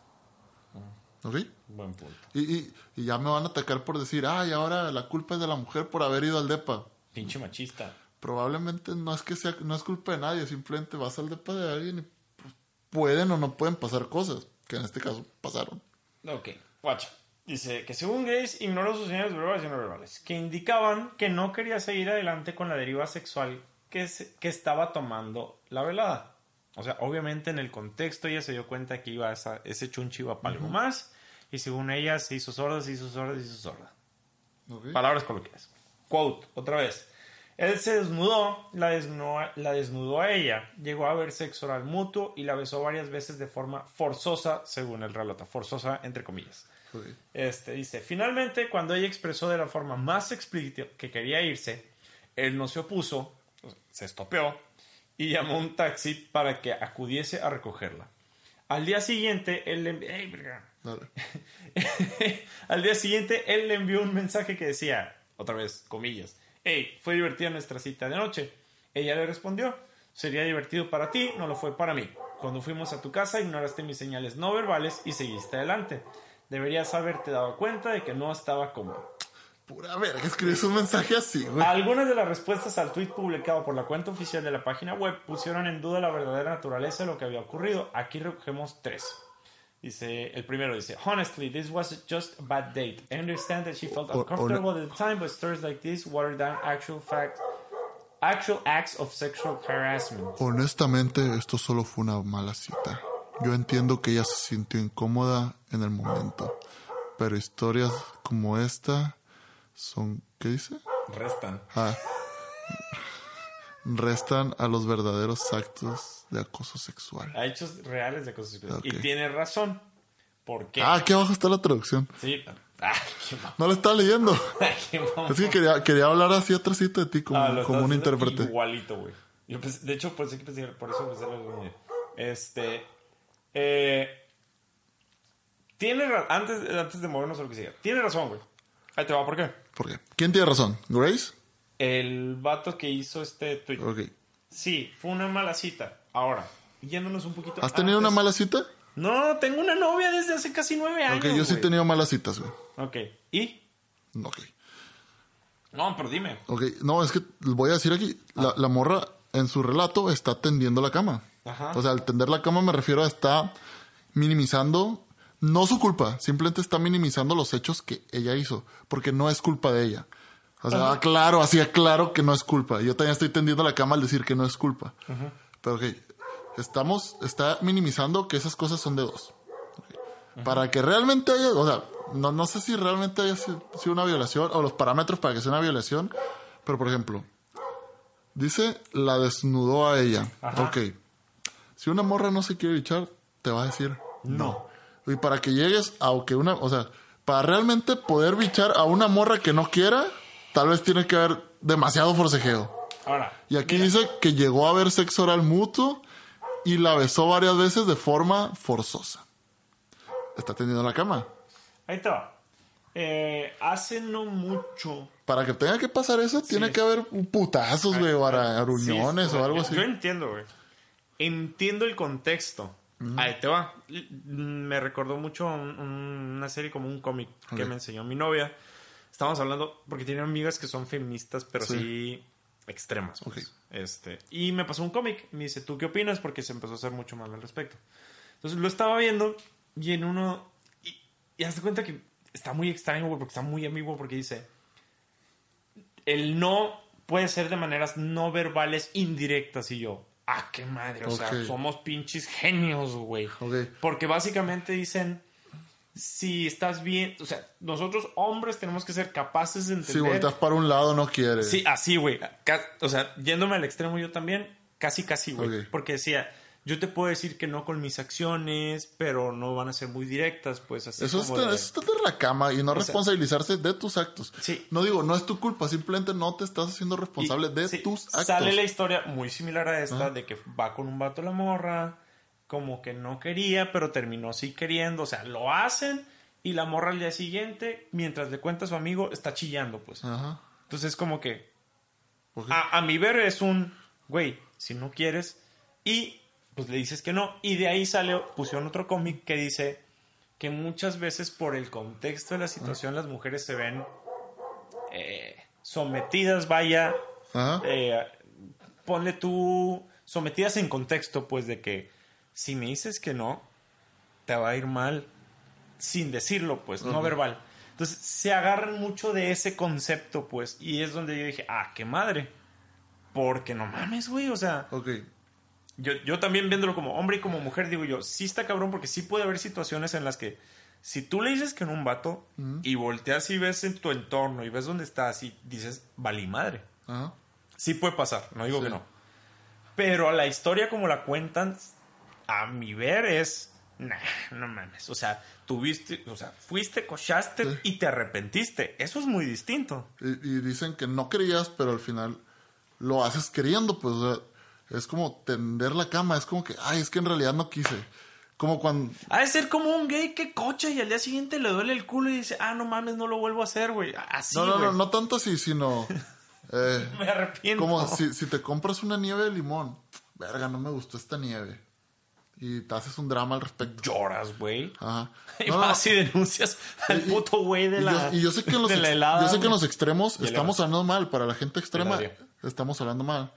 ¿Ok? Buen punto. Y, y, y ya me van a atacar por decir, ay, ahora la culpa es de la mujer por haber ido al depa. Pinche machista. Probablemente no es que sea, no es culpa de nadie, simplemente vas al depa de alguien y pues, pueden o no pueden pasar cosas, que en este caso pasaron. Ok, guacha. Dice que según Grace ignoró sus señales verbales y no verbales, que indicaban que no quería seguir adelante con la deriva sexual que, se- que estaba tomando la velada. O sea, obviamente en el contexto ella se dio cuenta que iba a esa- ese chunchi iba para algo más. Y según ella se hizo sorda, se hizo sorda, se hizo sorda. ¿Ok? Palabras coloquiales. Quote, otra vez. Él se desnudó, la desnudó, la desnudó a ella, llegó a ver sexo oral mutuo y la besó varias veces de forma forzosa, según el relato. Forzosa, entre comillas. Este dice, finalmente, cuando ella expresó de la forma más explícita que quería irse, él no se opuso, se estopeó y llamó un taxi para que acudiese a recogerla. Al día siguiente, él le envi- ¡Ey, verga! Dale. (laughs) Al día siguiente, él le envió un mensaje que decía, otra vez, comillas, hey, fue divertida nuestra cita de noche. Ella le respondió, sería divertido para ti, no lo fue para mí. Cuando fuimos a tu casa, ignoraste mis señales no verbales y seguiste adelante. Deberías haberte dado cuenta de que no estaba cómodo. Pura verga, escribes un mensaje así, güey. Algunas de las respuestas al tweet publicado por la cuenta oficial de la página web pusieron en duda la verdadera naturaleza de lo que había ocurrido. Aquí recogemos tres. Dice, el primero dice, Honestly, this was just a bad date. I understand that she felt Or- uncomfortable at the time, but stories like this water down actual fact, actual acts of sexual harassment. Honestamente, esto solo fue una mala cita. Yo entiendo que ella se sintió incómoda en el momento, pero historias como esta son, ¿qué dice? Restan. Ah, restan a los verdaderos actos de acoso sexual. A hechos reales de cosas Ok. Y tiene razón. ¿Por qué? Ah, aquí abajo está la traducción. Sí. Ah. No la estaba leyendo. (laughs) Es que quería, quería hablar así atrásito de ti como, Ah, lo como un intérprete. Igualito, güey. Yo pensé- de hecho, pensé que pensé, por eso pensé lo mismo. Este. Eh, tiene antes, antes de movernos a lo que siga. Tiene razón, güey. Ahí te va, ¿por qué? ¿Por qué? ¿Quién tiene razón? ¿Grace? El vato que hizo este tweet. Ok. Sí, fue una mala cita. Ahora, yéndonos un poquito. ¿Has tenido una mala cita? No, tengo una novia desde hace casi nueve años. Ok, yo sí he tenido malas citas, güey. Ok, ¿y? Ok. No, pero dime. Ok, no, es que voy a decir aquí, la, la morra en su relato está tendiendo la cama. Ajá. O sea, al tender la cama me refiero a está minimizando, no su culpa, simplemente está minimizando los hechos que ella hizo, porque no es culpa de ella. O sea, Ajá. claro, así claro que no es culpa. Yo también estoy tendiendo la cama al decir que no es culpa. Pero ok, estamos, está minimizando que esas cosas son de dos. Para que realmente haya, o sea, no, no sé si realmente haya si- sido una violación o los parámetros para que sea una violación, pero por ejemplo, dice la desnudó a ella. Ajá. Ok. Si una morra no se quiere bichar, te va a decir no. Y para que llegues a que una, o sea, para realmente poder bichar a una morra que no quiera, tal vez tiene que haber demasiado forcejeo. Ahora. Y aquí dice que llegó a haber sexo oral mutuo y la besó varias veces de forma forzosa. Está tendiendo la cama. Ahí va. Eh, hace no mucho. Para que tenga que pasar eso, tiene que haber putazos, güey, o ara- reuniones Sí, o algo así. Yo entiendo, güey. Entiendo el contexto. Ahí te va. Me recordó mucho un- un- una serie como un cómic que me enseñó mi novia. Estábamos hablando, porque tiene amigas que son feministas, pero sí, Sí. extremas. pues. Este, y me pasó un cómic. Me dice, ¿tú qué opinas? Porque se empezó a hacer mucho mal al respecto. Entonces lo estaba viendo y en uno... Y, y haz de cuenta que está muy extraño, güey, porque está muy ambiguo, porque dice... El no puede ser de maneras no verbales indirectas y yo... Ah, qué madre, o sea, somos pinches genios, güey. Ok. Porque básicamente dicen, si estás bien, o sea, nosotros hombres tenemos que ser capaces de Si entender... volteas para un lado, no quiere. Sí, así, güey. O sea, yéndome al extremo yo también, casi, casi, güey. Porque decía, yo te puedo decir que no con mis acciones, pero no van a ser muy directas, pues así Eso es, de- tender la cama y no responsabilizarse de tus actos. Sí. No digo, no es tu culpa, simplemente no te estás haciendo responsable Y- de sí, tus actos. Sale la historia muy similar a esta, Ajá. de que va con un vato la morra, como que no quería, pero terminó sí queriendo. O sea, lo hacen y la morra al día siguiente, mientras le cuenta a su amigo, está chillando, pues. Ajá. Entonces, como que a, a mi ver es un, güey, si no quieres, y pues le dices que no. Y de ahí sale, pusieron otro cómic que dice que muchas veces por el contexto de la situación las mujeres se ven eh, sometidas, vaya, eh, ponle tú, sometidas en contexto, pues de que si me dices que no, te va a ir mal sin decirlo, pues, no verbal. Entonces se agarran mucho de ese concepto, pues, y es donde yo dije, ah, qué madre. Porque no mames, güey, o sea, Ok. Yo, yo también viéndolo como hombre y como mujer, digo yo, sí está cabrón porque sí puede haber situaciones en las que si tú le dices que en un vato y volteas y ves en tu entorno y ves dónde estás y dices, valí madre. Sí puede pasar, no digo Sí. que no. Pero la historia como la cuentan, a mi ver es, nah, no mames. O sea, tuviste, o sea, fuiste, cochaste Sí. y te arrepentiste. Eso es muy distinto. Y, y dicen que no querías, pero al final lo haces queriendo, pues, o sea, es como tender la cama, es como que, ay, es que en realidad no quise. Como cuando, Ha de ser como un gay que cocha y al día siguiente le duele el culo y dice, ah, no mames, no lo vuelvo a hacer, güey. Así, no, no, no, güey. no tanto así, sino, (laughs) eh, Me arrepiento. como si, si te compras una nieve de limón, verga, no me gustó esta nieve. Y te haces un drama al respecto. Lloras, güey. Ajá. (laughs) Y No, no, vas y denuncias al Y- puto güey de y la. yo, y yo sé que en (laughs) los, ex- helada, yo sé que en los extremos Y estamos hablando mal. Para la gente extrema. Estamos hablando mal.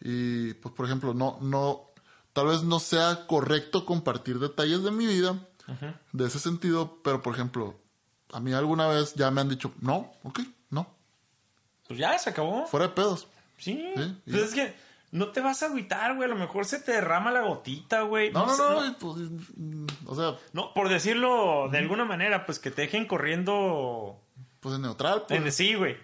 Y pues por ejemplo, no, no, tal vez no sea correcto compartir detalles de mi vida de ese sentido, pero por ejemplo, a mí alguna vez ya me han dicho, no, ok, no, Pues ya se acabó. fuera de pedos. Sí. Sí, y- Pues es que no te vas a agüitar, güey. A lo mejor se te derrama la gotita, güey. No, no, no, y, pues, o sea, No, por decirlo de alguna manera, pues que te dejen corriendo pues en neutral, pues, en sí, güey.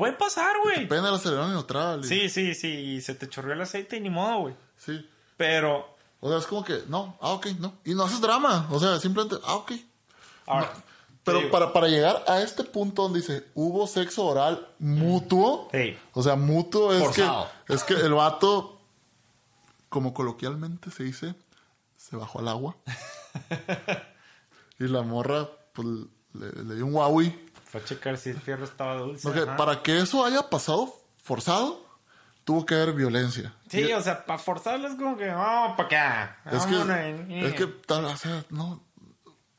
Puede pasar, güey. pena el acelerón neutral. y- Sí, sí, sí. Y se te chorreó el aceite y ni modo, güey. Sí. Pero O sea, es como que, no, ah, ok, no. Y no haces drama. O sea, simplemente, ah, ok. Ahora, No. Pero para, para llegar a este punto donde dice, hubo sexo oral mutuo. Sí. O sea, mutuo es que, es que el vato, como coloquialmente se dice, se bajó al agua. (laughs) y la morra, pues, le, le dio un Huawei. Fue a checar si el fierro estaba dulce. Porque ajá. para que eso haya pasado forzado, tuvo que haber violencia. Sí, Y- o sea, para forzarlo es como que, vamos para acá. Es que, vámonos, eh". es que, tal, o sea, no.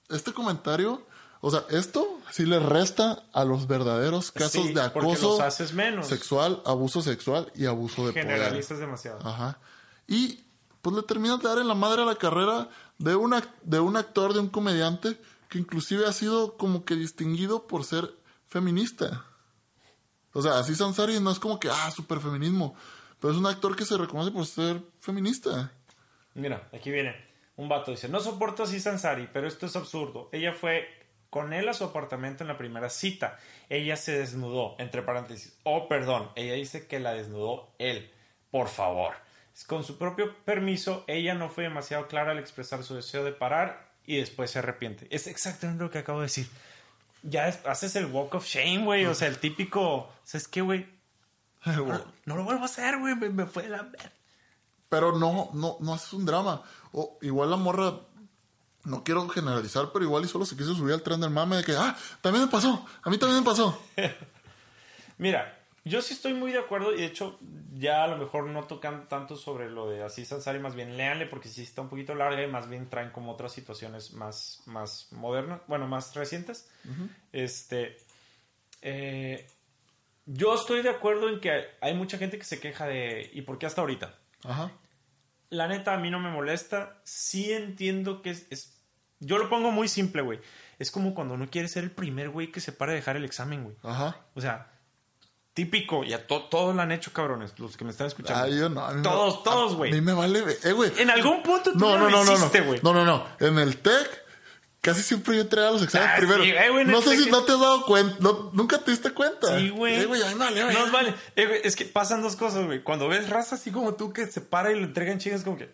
Este comentario, o sea, esto sí le resta a los verdaderos casos Sí, de acoso los haces menos. sexual, abuso sexual y abuso de poder. Generalizas demasiado. Ajá. Y pues le terminas de dar en la madre a la carrera de, una, de un actor, de un comediante, que inclusive ha sido como que distinguido por ser feminista. O sea, así Sansari no es como que, ah, super feminismo, pero es un actor que se reconoce por ser feminista. Mira, aquí viene. Un vato dice, no soporto así Sansari, pero esto es absurdo. Ella fue con él a su apartamento en la primera cita. Ella se desnudó, entre paréntesis. Oh, perdón, ella dice que la desnudó él. Por favor. Con su propio permiso, ella no fue demasiado clara al expresar su deseo de parar y después se arrepiente. Es exactamente lo que acabo de decir. Ya es- haces el walk of shame, güey. O sea, el típico... ¿Sabes qué, güey? No, no lo vuelvo a hacer, güey. Me, me fue la... Pero no, no, no es un drama. O igual la morra, no quiero generalizar, pero igual y solo se quiso subir al tren del mame de que, ah, también me pasó, a mí también me pasó. (laughs) Mira, yo sí estoy muy de acuerdo y de hecho ya a lo mejor no tocan tanto sobre lo de así Sansari, más bien léanle porque sí está un poquito larga y más bien traen como otras situaciones más, más modernas, bueno, más recientes. Este, eh, yo estoy de acuerdo en que hay, mucha gente que se queja de ¿y por qué hasta ahorita? Ajá. La neta a mí no me molesta, sí entiendo que es, es- yo lo pongo muy simple, güey. Es como cuando uno quiere ser el primer güey que se para a dejar el examen, güey. Ajá. O sea, típico, ya to- todos lo han hecho, cabrones, los que me están escuchando. Ah, yo no. a mí me- Todos, todos, A güey. mí me vale, eh, güey. En algún punto tú No, no, lo hiciste, güey. No, no, no. En el TEC, casi siempre yo entregaba los exámenes Ah, primero. sí, eh, no sé si no te has dado cuenta, no- nunca te diste cuenta. Sí, güey. Eh, güey, a mí me vale, güey. Nos vale. Eh, güey, es que pasan dos cosas, güey. Cuando ves raza así como tú que se para y le entregan chingas, como que.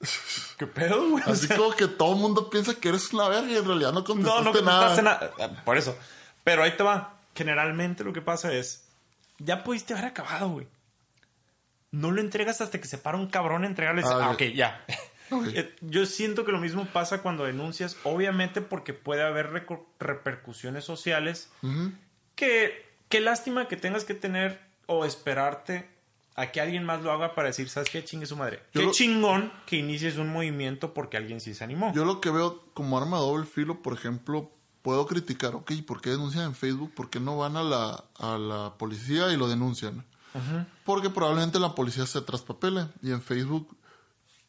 (laughs) ¿Qué pedo, güey? O Así sea, como que todo el mundo piensa que eres una verga y en realidad no contestaste nada. Ah, Por eso. Pero ahí te va. Generalmente lo que pasa es. Ya pudiste haber acabado, güey. No lo entregas hasta que se para un cabrón a entregarles. Ah, Ah, ok. ya. (laughs) Eh, Yo siento que lo mismo pasa cuando denuncias, obviamente porque puede haber repercusiones sociales. Que qué lástima que tengas que tener o esperarte a que alguien más lo haga para decir, ¿sabes qué? Chingue su madre. Yo qué lo- chingón que inicies un movimiento porque alguien sí se animó. Yo lo que veo como arma de doble filo, por ejemplo, puedo criticar, ok, ¿por qué denuncian en Facebook? ¿Por qué no van a la, a la policía y lo denuncian? Porque probablemente la policía se traspapele y en Facebook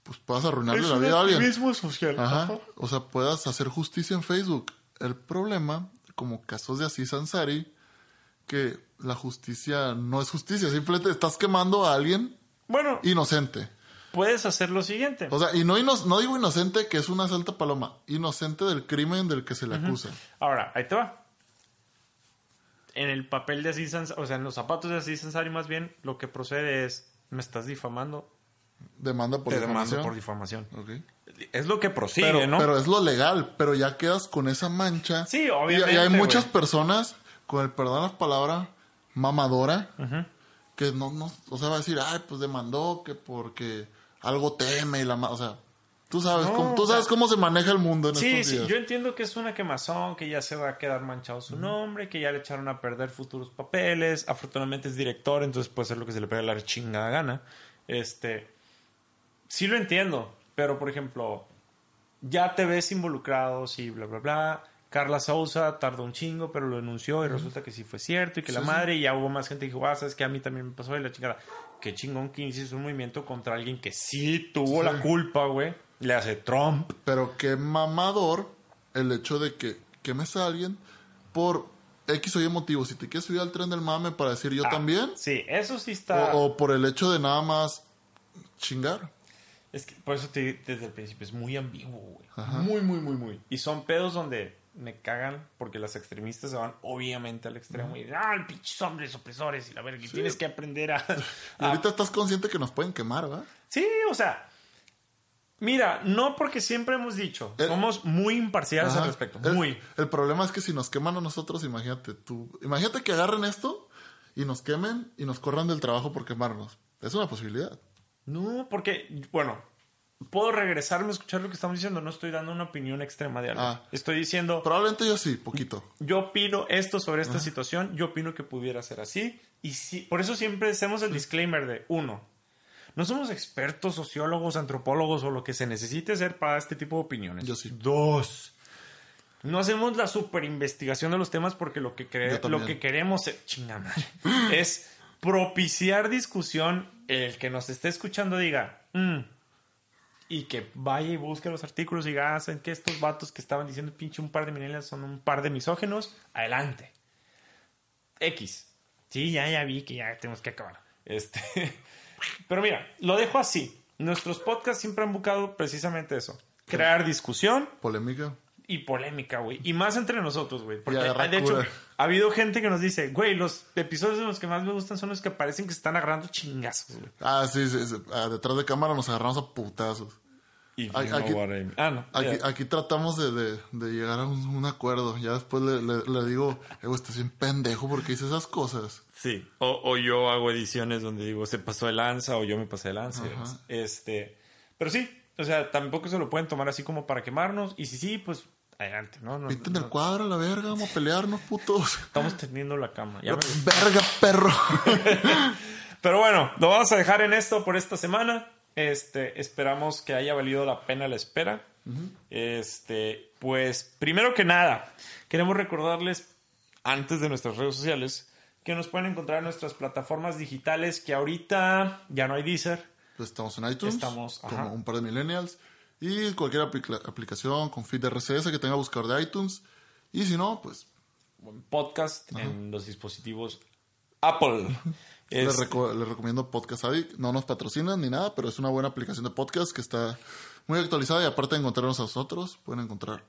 pues puedas arruinarle la vida a alguien. social. Ajá. O sea, puedas hacer justicia en Facebook. El problema, como casos de Asís Ansari, que la justicia no es justicia, simplemente estás quemando a alguien Bueno, inocente. Puedes hacer lo siguiente. O sea, y no, ino- no digo inocente que es una salta paloma, inocente del crimen del que se le acusa. Ahora, ahí te va. En el papel de Aziz Ansari, o sea, en los zapatos de Aziz Ansari más bien, lo que procede es, me estás difamando, Demanda por te demando difamación. por difamación. Ok. Es lo que prosigue, Pero, ¿no? pero es lo legal, pero ya quedas con esa mancha. Sí, obviamente, Y, hay muchas personas, con el perdón las palabras, mamadora, que no, no, o sea, va a decir, ay, pues demandó que porque algo teme y la ma-". o sea, tú sabes, No, cómo, tú o sea, sabes cómo se maneja el mundo en Sí, estos sí, días. yo entiendo que es una quemazón, que ya se va a quedar manchado su nombre, que ya le echaron a perder futuros papeles. Afortunadamente es director, entonces puede hacer lo que se le pegue la chingada gana. Este, sí lo entiendo, pero por ejemplo, ya te ves involucrado, sí, bla, bla, bla. Carla Sousa tardó un chingo, pero lo denunció y resulta que sí fue cierto y que la Sí, madre, y ya hubo más gente que dijo, ah, sabes que a mí también me pasó y la chingada. Qué chingón que inicies un movimiento contra alguien que sí tuvo la culpa, güey. Le hace Trump. Pero qué mamador el hecho de que quemes a alguien por X o Y motivo. Si te quieres subir al tren del mame para decir yo Ah, también, Sí, eso sí está. o, o por el hecho de nada más chingar. Es que por eso te desde el principio es muy ambiguo, güey. Muy, muy, muy, muy. Y son pedos donde me cagan porque las extremistas se van obviamente al extremo y ah, el pinches hombres opresores y la verga. Y tienes que aprender a. (laughs) Y ahorita estás consciente que nos pueden quemar, ¿verdad? Sí, o sea, Mira, no porque siempre hemos dicho, El- somos muy imparciales Ajá. al respecto, El- muy. El problema es que si nos queman a nosotros, imagínate tú. Imagínate que agarren esto y nos quemen y nos corran del trabajo por quemarnos. Es una posibilidad. No, porque, bueno, puedo regresarme a escuchar lo que estamos diciendo, no estoy dando una opinión extrema de algo. Ah. Estoy diciendo, Probablemente yo sí, poquito. yo opino esto sobre esta situación, yo opino que pudiera ser así. Y sí, por eso siempre hacemos el disclaimer de, uno, no somos expertos, sociólogos, antropólogos o lo que se necesite ser para este tipo de opiniones. Yo sí. Dos. No hacemos la super investigación de los temas porque lo que, lo que queremos es, madre, es propiciar discusión. El que nos esté escuchando diga, "Mm", y que vaya y busque los artículos y diga, ah, ¿saben que estos vatos que estaban diciendo pinche un par de millennials son un par de misógenos? Adelante. X. Sí, ya, ya vi que ya tenemos que acabar. Este. (laughs) Pero mira, lo dejo así. Nuestros podcasts siempre han buscado precisamente eso. Crear discusión Polémica. y polémica, güey. Y más entre nosotros, güey. Porque, de hecho, ha habido gente que nos dice, güey, los episodios de los que más me gustan son los que parecen que se están agarrando chingazos, güey. Ah, sí, sí, sí. Ah, detrás de cámara nos agarramos a putazos. Aquí- Ah, no. Aquí, tratamos de, de- de llegar a un, un acuerdo. Ya después le, le- le digo, güey, estás bien pendejo porque dices esas cosas. Sí, o, o yo hago ediciones donde digo se pasó de lanza o yo me pasé de lanza. Ajá. Este, pero sí, o sea, tampoco se lo pueden tomar así como para quemarnos. Y si sí, pues adelante, ¿no? no, Pinten no- el cuadro a la verga, vamos a pelearnos, putos. Estamos teniendo la cama. ya me- Verga, perro. (laughs) Pero bueno, lo vamos a dejar en esto por esta semana. Este, esperamos que haya valido la pena la espera. Este, pues, primero que nada, queremos recordarles, antes de nuestras redes sociales, que nos pueden encontrar en nuestras plataformas digitales, que ahorita ya no hay Deezer. Pues estamos en iTunes, Estamos, ajá. como un par de millennials. Y cualquier aplicación con feed de RCS que tenga buscador de iTunes. Y si no, pues podcast en los dispositivos Apple. (laughs) les, Es- reco- les recomiendo Podcast Addict. No nos patrocinan ni nada, pero es una buena aplicación de podcast que está muy actualizada. Y aparte de encontrarnos a nosotros, pueden encontrar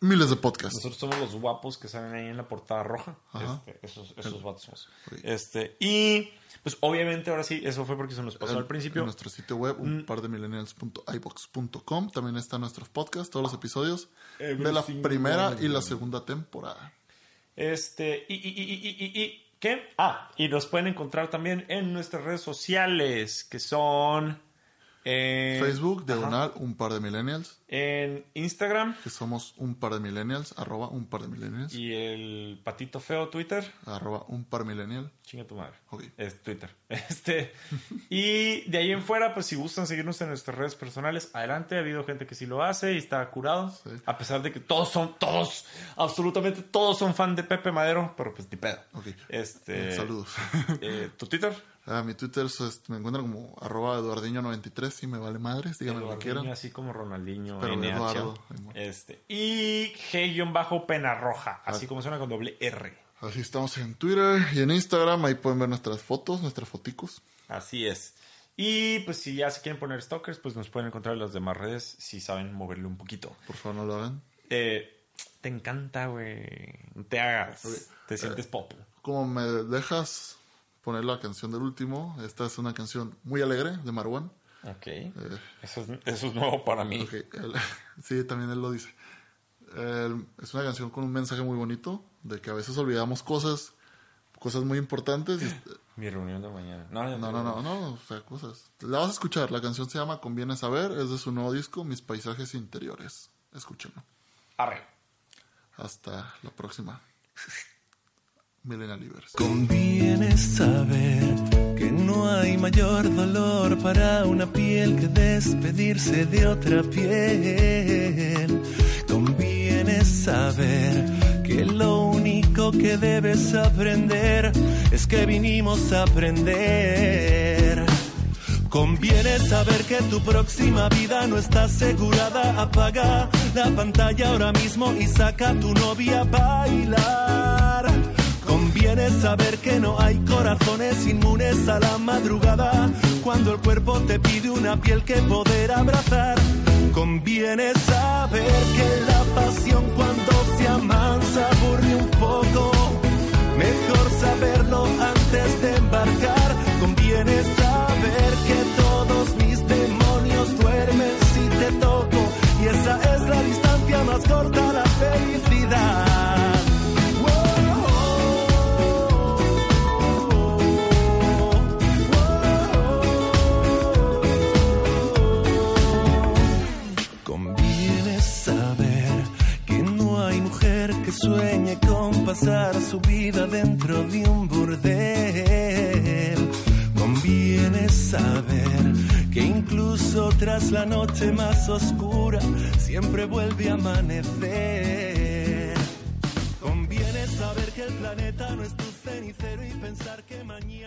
miles de podcasts. Nosotros somos los guapos que salen ahí en la portada roja. Este, esos esos vatos somos. Este, y pues obviamente ahora sí, eso fue porque se nos pasó al principio. En nuestro sitio web, un Mm. par de millennials.ibox.com. También están nuestros podcasts, todos los episodios Every de la primera y la segunda temporada. Este, y, y, y, y, y, y- ¿qué? Ah, y nos pueden encontrar también en nuestras redes sociales, que son en Facebook, diagonal, un par de millennials. En Instagram Que somos un par de millennials, arroba un par de millennials. y el patito feo Twitter. Arroba un par millennial. Chinga tu madre. Ok. Es Twitter. (laughs) Este, y de ahí en fuera, pues si gustan seguirnos en nuestras redes personales, adelante. Ha habido gente que sí lo hace y está curado. Sí. A pesar de que todos son, todos, absolutamente todos son fan de Pepe Madero, pero pues ni pedo. Ok. Este, Eh, Saludos. (laughs) eh, ¿Tu Twitter? Ah, mi Twitter es- me encuentran como arroba eduardiño93 y me vale madres, díganme lo que quieran. así como Ronaldinho, Pero. Eduardo. Este, y G-Pena Roja, así como suena con doble R. Así estamos en Twitter y en Instagram, ahí pueden ver nuestras fotos, nuestras foticos. Así es. Y pues si ya se quieren poner stalkers, pues nos pueden encontrar en las demás redes si saben moverle un poquito. Por favor, no lo hagan. Eh, te encanta, güey. No te hagas. Te sientes pop. Como me dejas poner la canción del último, esta es una canción muy alegre de Marwan. Ok. Eso, es, eso es nuevo para mí. Ok, él- sí, también él lo dice. Él- es una canción con un mensaje muy bonito, de que a veces olvidamos cosas, cosas muy importantes. y- (gasps) Mi reunión de mañana. No, no, no, no, no, o sea, cosas. La vas a escuchar, la canción se llama Conviene Saber, es de su nuevo disco, Mis Paisajes Interiores. Escúchenlo. Arre. Hasta la próxima. (laughs) Millennial Livers. Conviene saber no hay mayor dolor para una piel que despedirse de otra piel. Conviene saber que lo único que debes aprender es que vinimos a aprender. Conviene saber que tu próxima vida no está asegurada. Apaga la pantalla ahora mismo y saca a tu novia a bailar. Conviene saber que no hay corazones inmunes a la madrugada, cuando el cuerpo te pide una piel que poder abrazar. Conviene saber que la pasión cuando se amansa aburre un poco. Mejor saberlo antes de embarcar. Conviene saber que todos mis demonios duermen si te toco. Y esa es la distancia más corta a la felicidad. Que sueñe con pasar su vida dentro de un burdel. Conviene saber que incluso tras la noche más oscura siempre vuelve a amanecer. Conviene saber que el planeta no es tu cenicero y pensar que mañana...